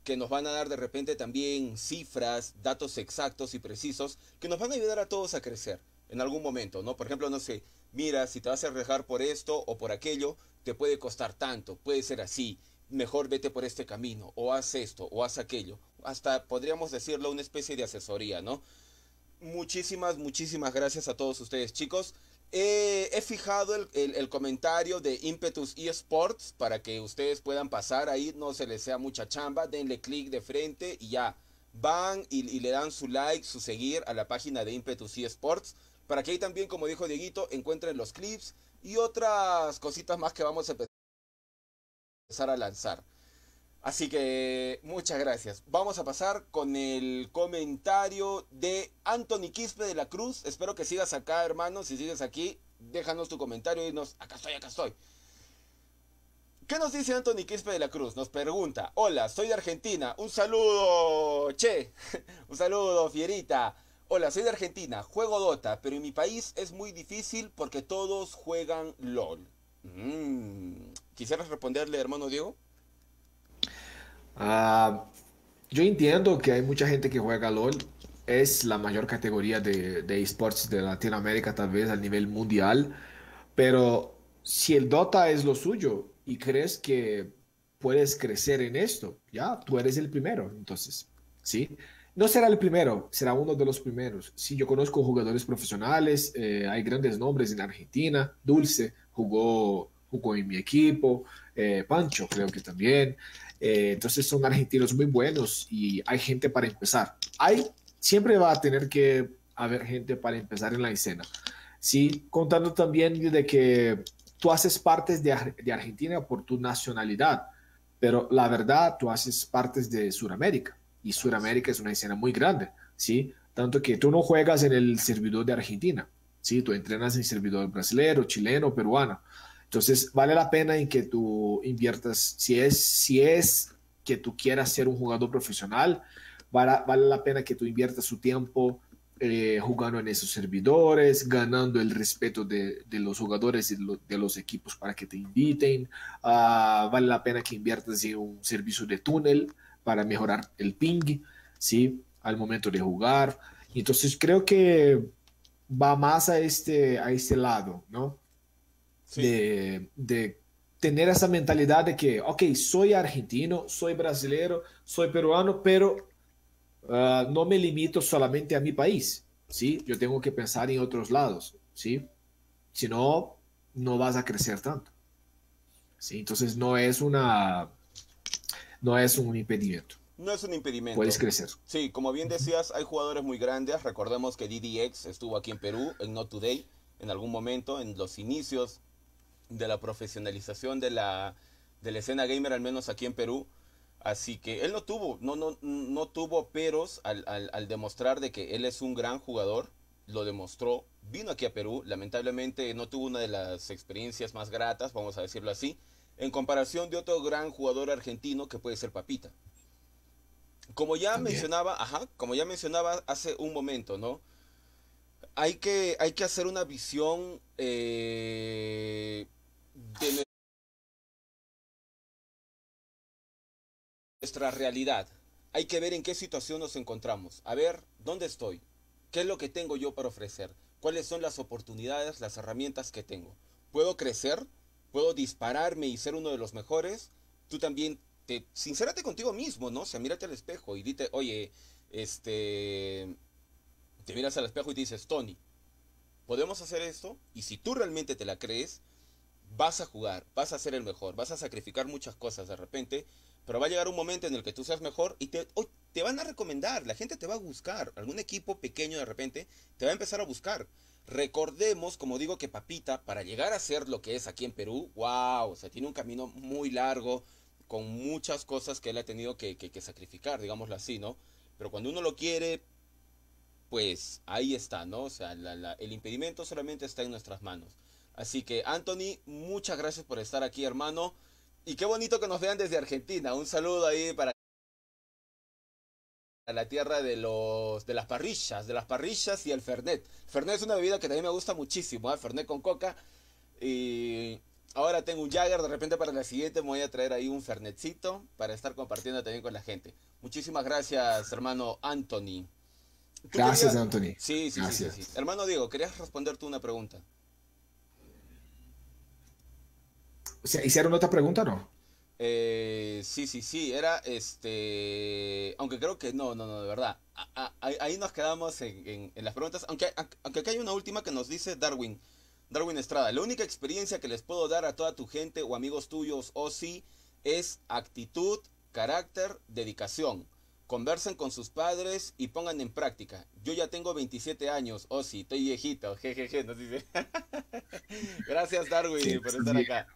que nos van a dar de repente también cifras, datos exactos y precisos, que nos van a ayudar a todos a crecer en algún momento, ¿no? Por ejemplo, no sé, mira, si te vas a arriesgar por esto o por aquello, te puede costar tanto, puede ser así, mejor vete por este camino, o haz esto, o haz aquello. Hasta podríamos decirlo una especie de asesoría, ¿no? Muchísimas, muchísimas gracias a todos ustedes, chicos he fijado el, comentario de Impetus eSports para que ustedes puedan pasar ahí, no se les sea mucha chamba, denle clic de frente y ya. Van y, le dan su like, su seguir a la página de Impetus eSports para que ahí también, como dijo Dieguito, encuentren los clips y otras cositas más que vamos a empezar a lanzar. Así que muchas gracias. Vamos a pasar con el comentario de Anthony Quispe de la Cruz. Espero que sigas acá, hermano. Si sigues aquí, déjanos tu comentario y nos... Acá estoy, acá estoy. ¿Qué nos dice Anthony Quispe de la Cruz? Nos pregunta, hola, soy de Argentina. Un saludo, che. Un saludo, fierita. Hola, soy de Argentina. Juego Dota, pero en mi país es muy difícil porque todos juegan LOL. Mm. ¿Quisieras responderle, hermano Diego? Ah, yo entiendo que hay mucha gente que juega LOL. Es la mayor categoría de, de esports de Latinoamérica, tal vez a nivel mundial. Pero si el Dota es lo suyo y crees que puedes crecer en esto, ya, tú eres el primero. Entonces, ¿sí? No será el primero, será uno de los primeros. Sí, yo conozco jugadores profesionales, eh, hay grandes nombres en Argentina. Dulce jugó, jugó en mi equipo, eh, Pancho creo que también. Eh, entonces son argentinos muy buenos y hay gente para empezar. Hay, siempre va a tener que haber gente para empezar en la escena. Sí, contando también de que tú haces parte de, de Argentina por tu nacionalidad, pero la verdad tú haces parte de Sudamérica y Sudamérica es una escena muy grande, ¿sí? Tanto que tú no juegas en el servidor de Argentina, ¿sí? Tú entrenas en servidor brasileño, chileno, peruano. Entonces, vale la pena en que tú inviertas, si es, si es que tú quieras ser un jugador profesional, vale, la pena que tú inviertas su tiempo eh, jugando en esos servidores, ganando el respeto de, de los jugadores y de los equipos para que te inviten. Uh, vale la pena que inviertas en un servicio de túnel para mejorar el ping, ¿sí? Al momento de jugar. Entonces creo que va más a este, a este lado, ¿no? De, de, tener esa mentalidad de que, ok, soy argentino, soy brasileño, soy peruano, pero uh, no me limito solamente a mi país, ¿sí? Yo tengo que pensar en otros lados, ¿sí? Si no, no vas a crecer tanto. ¿sí? Entonces no es una, no es un impedimento. No es un impedimento. Puedes crecer. Sí, como bien decías, hay jugadores muy grandes. Recordemos que DDX estuvo aquí en Perú, en Not Today, en algún momento, en los inicios de la profesionalización de la, de la escena gamer, al menos aquí en Perú. Así que él no tuvo, no, no, no tuvo peros al, al, demostrar de que él es un gran jugador. Lo demostró, vino aquí a Perú, lamentablemente no tuvo una de las experiencias más gratas, vamos a decirlo así, en comparación de otro gran jugador argentino que puede ser Papita. Como ya mencionaba, ajá, como ya mencionaba hace un momento, ¿no? Hay que, hay que hacer una visión eh, de nuestra realidad. Hay que ver en qué situación nos encontramos. A ver, ¿dónde estoy? ¿Qué es lo que tengo yo para ofrecer? ¿Cuáles son las oportunidades, las herramientas que tengo? ¿Puedo crecer? ¿Puedo dispararme y ser uno de los mejores? Tú también, te, sincérate contigo mismo, ¿no? O sea, mírate al espejo y dite, oye, este... Te miras al espejo y dices, Tony, ¿podemos hacer esto? Y si tú realmente te la crees, vas a jugar, vas a ser el mejor, vas a sacrificar muchas cosas de repente, pero va a llegar un momento en el que tú seas mejor y te, te van a recomendar, la gente te va a buscar, algún equipo pequeño de repente te va a empezar a buscar. Recordemos, como digo, que Papita, para llegar a ser lo que es aquí en Perú, wow, o sea, tiene un camino muy largo, con muchas cosas que él ha tenido que, sacrificar, digámoslo así, ¿no? Pero cuando uno lo quiere, pues ahí está, ¿no? O sea, el impedimento solamente está en nuestras manos. Así que, Anthony, muchas gracias por estar aquí, hermano. Y qué bonito que nos vean desde Argentina. Un saludo ahí para la tierra de los de las parrillas, de las parrillas y el Fernet. Fernet es una bebida que también me gusta muchísimo, ¿eh? Fernet con coca. Y ahora tengo un Jagger, de repente para la siguiente me voy a traer ahí un Fernetcito para estar compartiendo también con la gente. Muchísimas gracias, hermano Anthony. Gracias, Anthony. Sí, sí, sí, sí, Hermano Diego, querías responder tú una pregunta. ¿Hicieron otra pregunta o no? Eh, sí, sí, sí, era este. Aunque creo que no, no, no, de verdad. ahí nos quedamos en, las preguntas. Aunque, aunque acá hay una última que nos dice Darwin. Darwin Estrada. La única experiencia que les puedo dar a toda tu gente o amigos tuyos o sí es actitud, carácter, dedicación. Conversen con sus padres y pongan en práctica. Yo ya tengo 27 años, o sí, estoy viejito, jejeje, nos dice. Gracias Darwin por estar acá.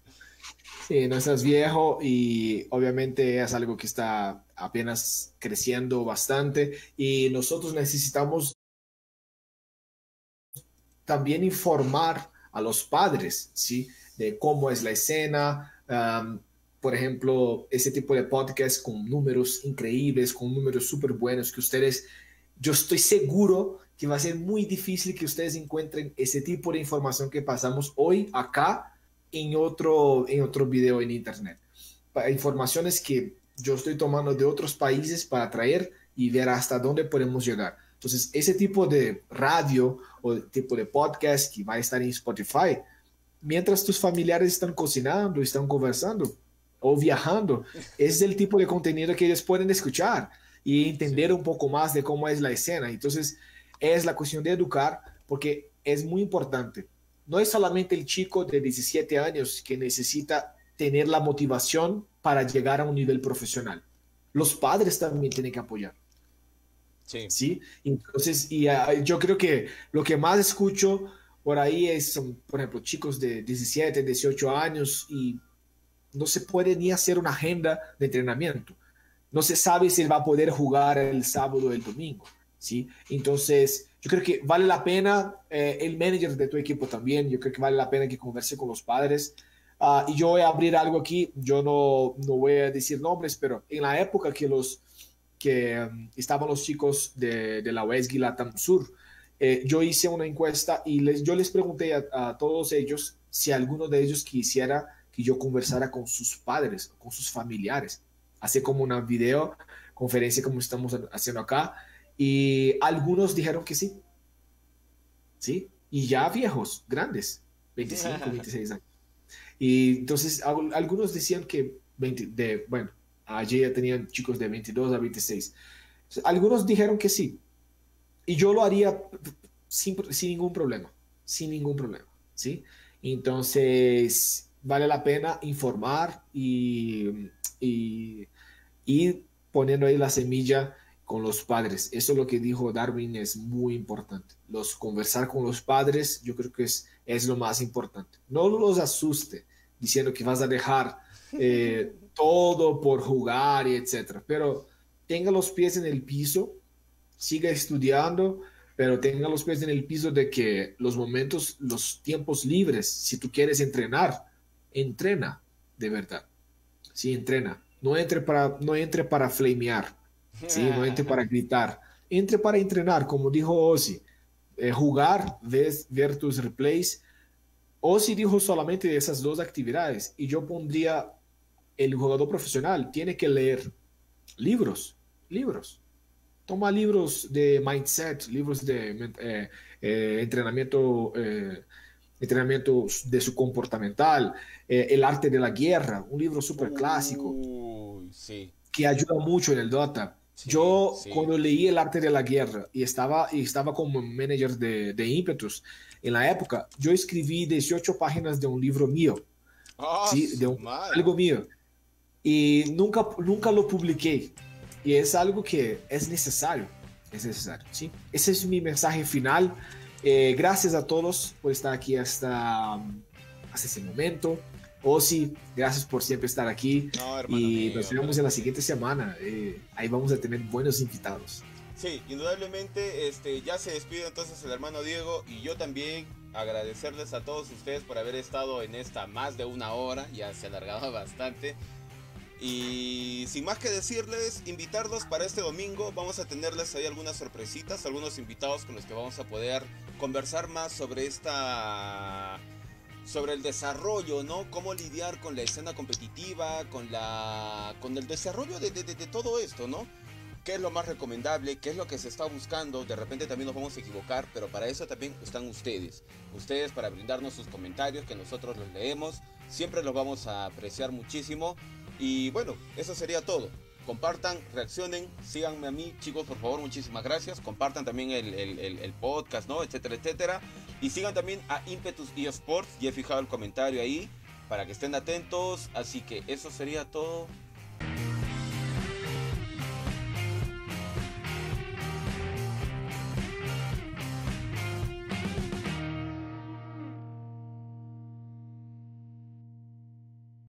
Sí, no estás viejo y obviamente es algo que está apenas creciendo bastante y nosotros necesitamos también informar a los padres, ¿sí? De cómo es la escena, por ejemplo, ese tipo de podcast con números increíbles, con números súper buenos que ustedes, yo estoy seguro que va a ser muy difícil que ustedes encuentren ese tipo de información que pasamos hoy acá en otro, en otro video en internet. Informaciones que yo estoy tomando de otros países para traer y ver hasta dónde podemos llegar. Entonces, ese tipo de radio o tipo de podcast que va a estar en Spotify, mientras tus familiares están cocinando, están conversando o viajando, es el tipo de contenido que ellos pueden escuchar y entender un poco más de cómo es la escena. Entonces, es la cuestión de educar porque es muy importante no es solamente el chico de 17 años que necesita tener la motivación para llegar a un nivel profesional. Los padres también tienen que apoyar. Sí. ¿sí? Entonces, y ah, yo creo que lo que más escucho por ahí es, son, por ejemplo, chicos de 17, 18 años y no se puede ni hacer una agenda de entrenamiento. No se sabe si él va a poder jugar el sábado o el domingo, ¿sí? Entonces, yo creo que vale la pena, eh, el manager de tu equipo también, yo creo que vale la pena que converse con los padres. Ah, y yo voy a abrir algo aquí, yo no, no voy a decir nombres, pero en la época que los que um, estaban los chicos de, de la UESG Latam Sur, eh, yo hice una encuesta y les, yo les pregunté a, todos ellos si alguno de ellos quisiera que yo conversara con sus padres, con sus familiares, hace como una video conferencia como estamos haciendo acá y algunos dijeron que sí, sí, y ya viejos, grandes, 25, 26 años. Y entonces algunos decían que 20, de, bueno, allí ya tenían chicos de 22 a 26. Algunos dijeron que sí, y yo lo haría sin, ningún problema, sin ningún problema, ¿sí? Entonces, vale la pena informar y, y, poniendo ahí la semilla con los padres. Eso es lo que dijo Darwin es muy importante. Los conversar con los padres, yo creo que es, es lo más importante. No los asuste diciendo que vas a dejar eh, todo por jugar y etcétera, pero tenga los pies en el piso siga estudiando, pero tenga los pies en el piso de que los momentos, los tiempos libres, si tú quieres entrenar, entrena de verdad. Sí, entrena. No entre para, no entre para flamear, ¿sí? no entre para gritar, entre para entrenar, como dijo Ozzy. Eh, jugar, ver, ver tus replays. Ozzy dijo solamente de esas dos actividades y yo pondría el jugador profesional tiene que leer libros, libros toma libros de mindset, libros de eh, eh, entrenamiento, entrenamiento de su comportamental, El arte de la guerra, un libro súper clásico que ayuda mucho en el Dota. Yo cuando leí El arte de la guerra y estaba, y estaba como manager de, de Impetus, en la época, yo escribí 18 páginas de un libro mío, ah, de algo mío, y nunca, nunca lo publiqué y es algo que es necesario, es necesario, ¿sí? Ese es mi mensaje final. Eh, gracias a todos por estar aquí hasta, hasta ese momento. Osi, gracias por siempre estar aquí. y nos vemos en la siguiente semana. Eh, ahí vamos a tener buenos invitados. Sí, indudablemente este, ya se despide entonces el hermano Diego y yo también agradecerles a todos ustedes por haber estado en esta más de una hora, ya se ha alargado bastante. Y sin más que decirles, invitarlos para este domingo. Vamos a tenerles ahí algunas sorpresitas, algunos invitados con los que vamos a poder conversar más sobre esta sobre el desarrollo, ¿no? Cómo lidiar con la escena competitiva, con la con el desarrollo de, de, de, todo esto, ¿no? ¿Qué es lo más recomendable? ¿Qué es lo que se está buscando? De repente también nos vamos a equivocar, pero para eso también están ustedes. Ustedes para brindarnos sus comentarios, que nosotros los leemos. Siempre los vamos a apreciar muchísimo. Y bueno, eso sería todo. Compartan, reaccionen, síganme a mí, chicos, por favor, muchísimas gracias. Compartan también el, podcast, ¿no? Etcétera, etcétera. Y sigan también a Impetus eSports. Ya he fijado el comentario ahí para que estén atentos. Así que eso sería todo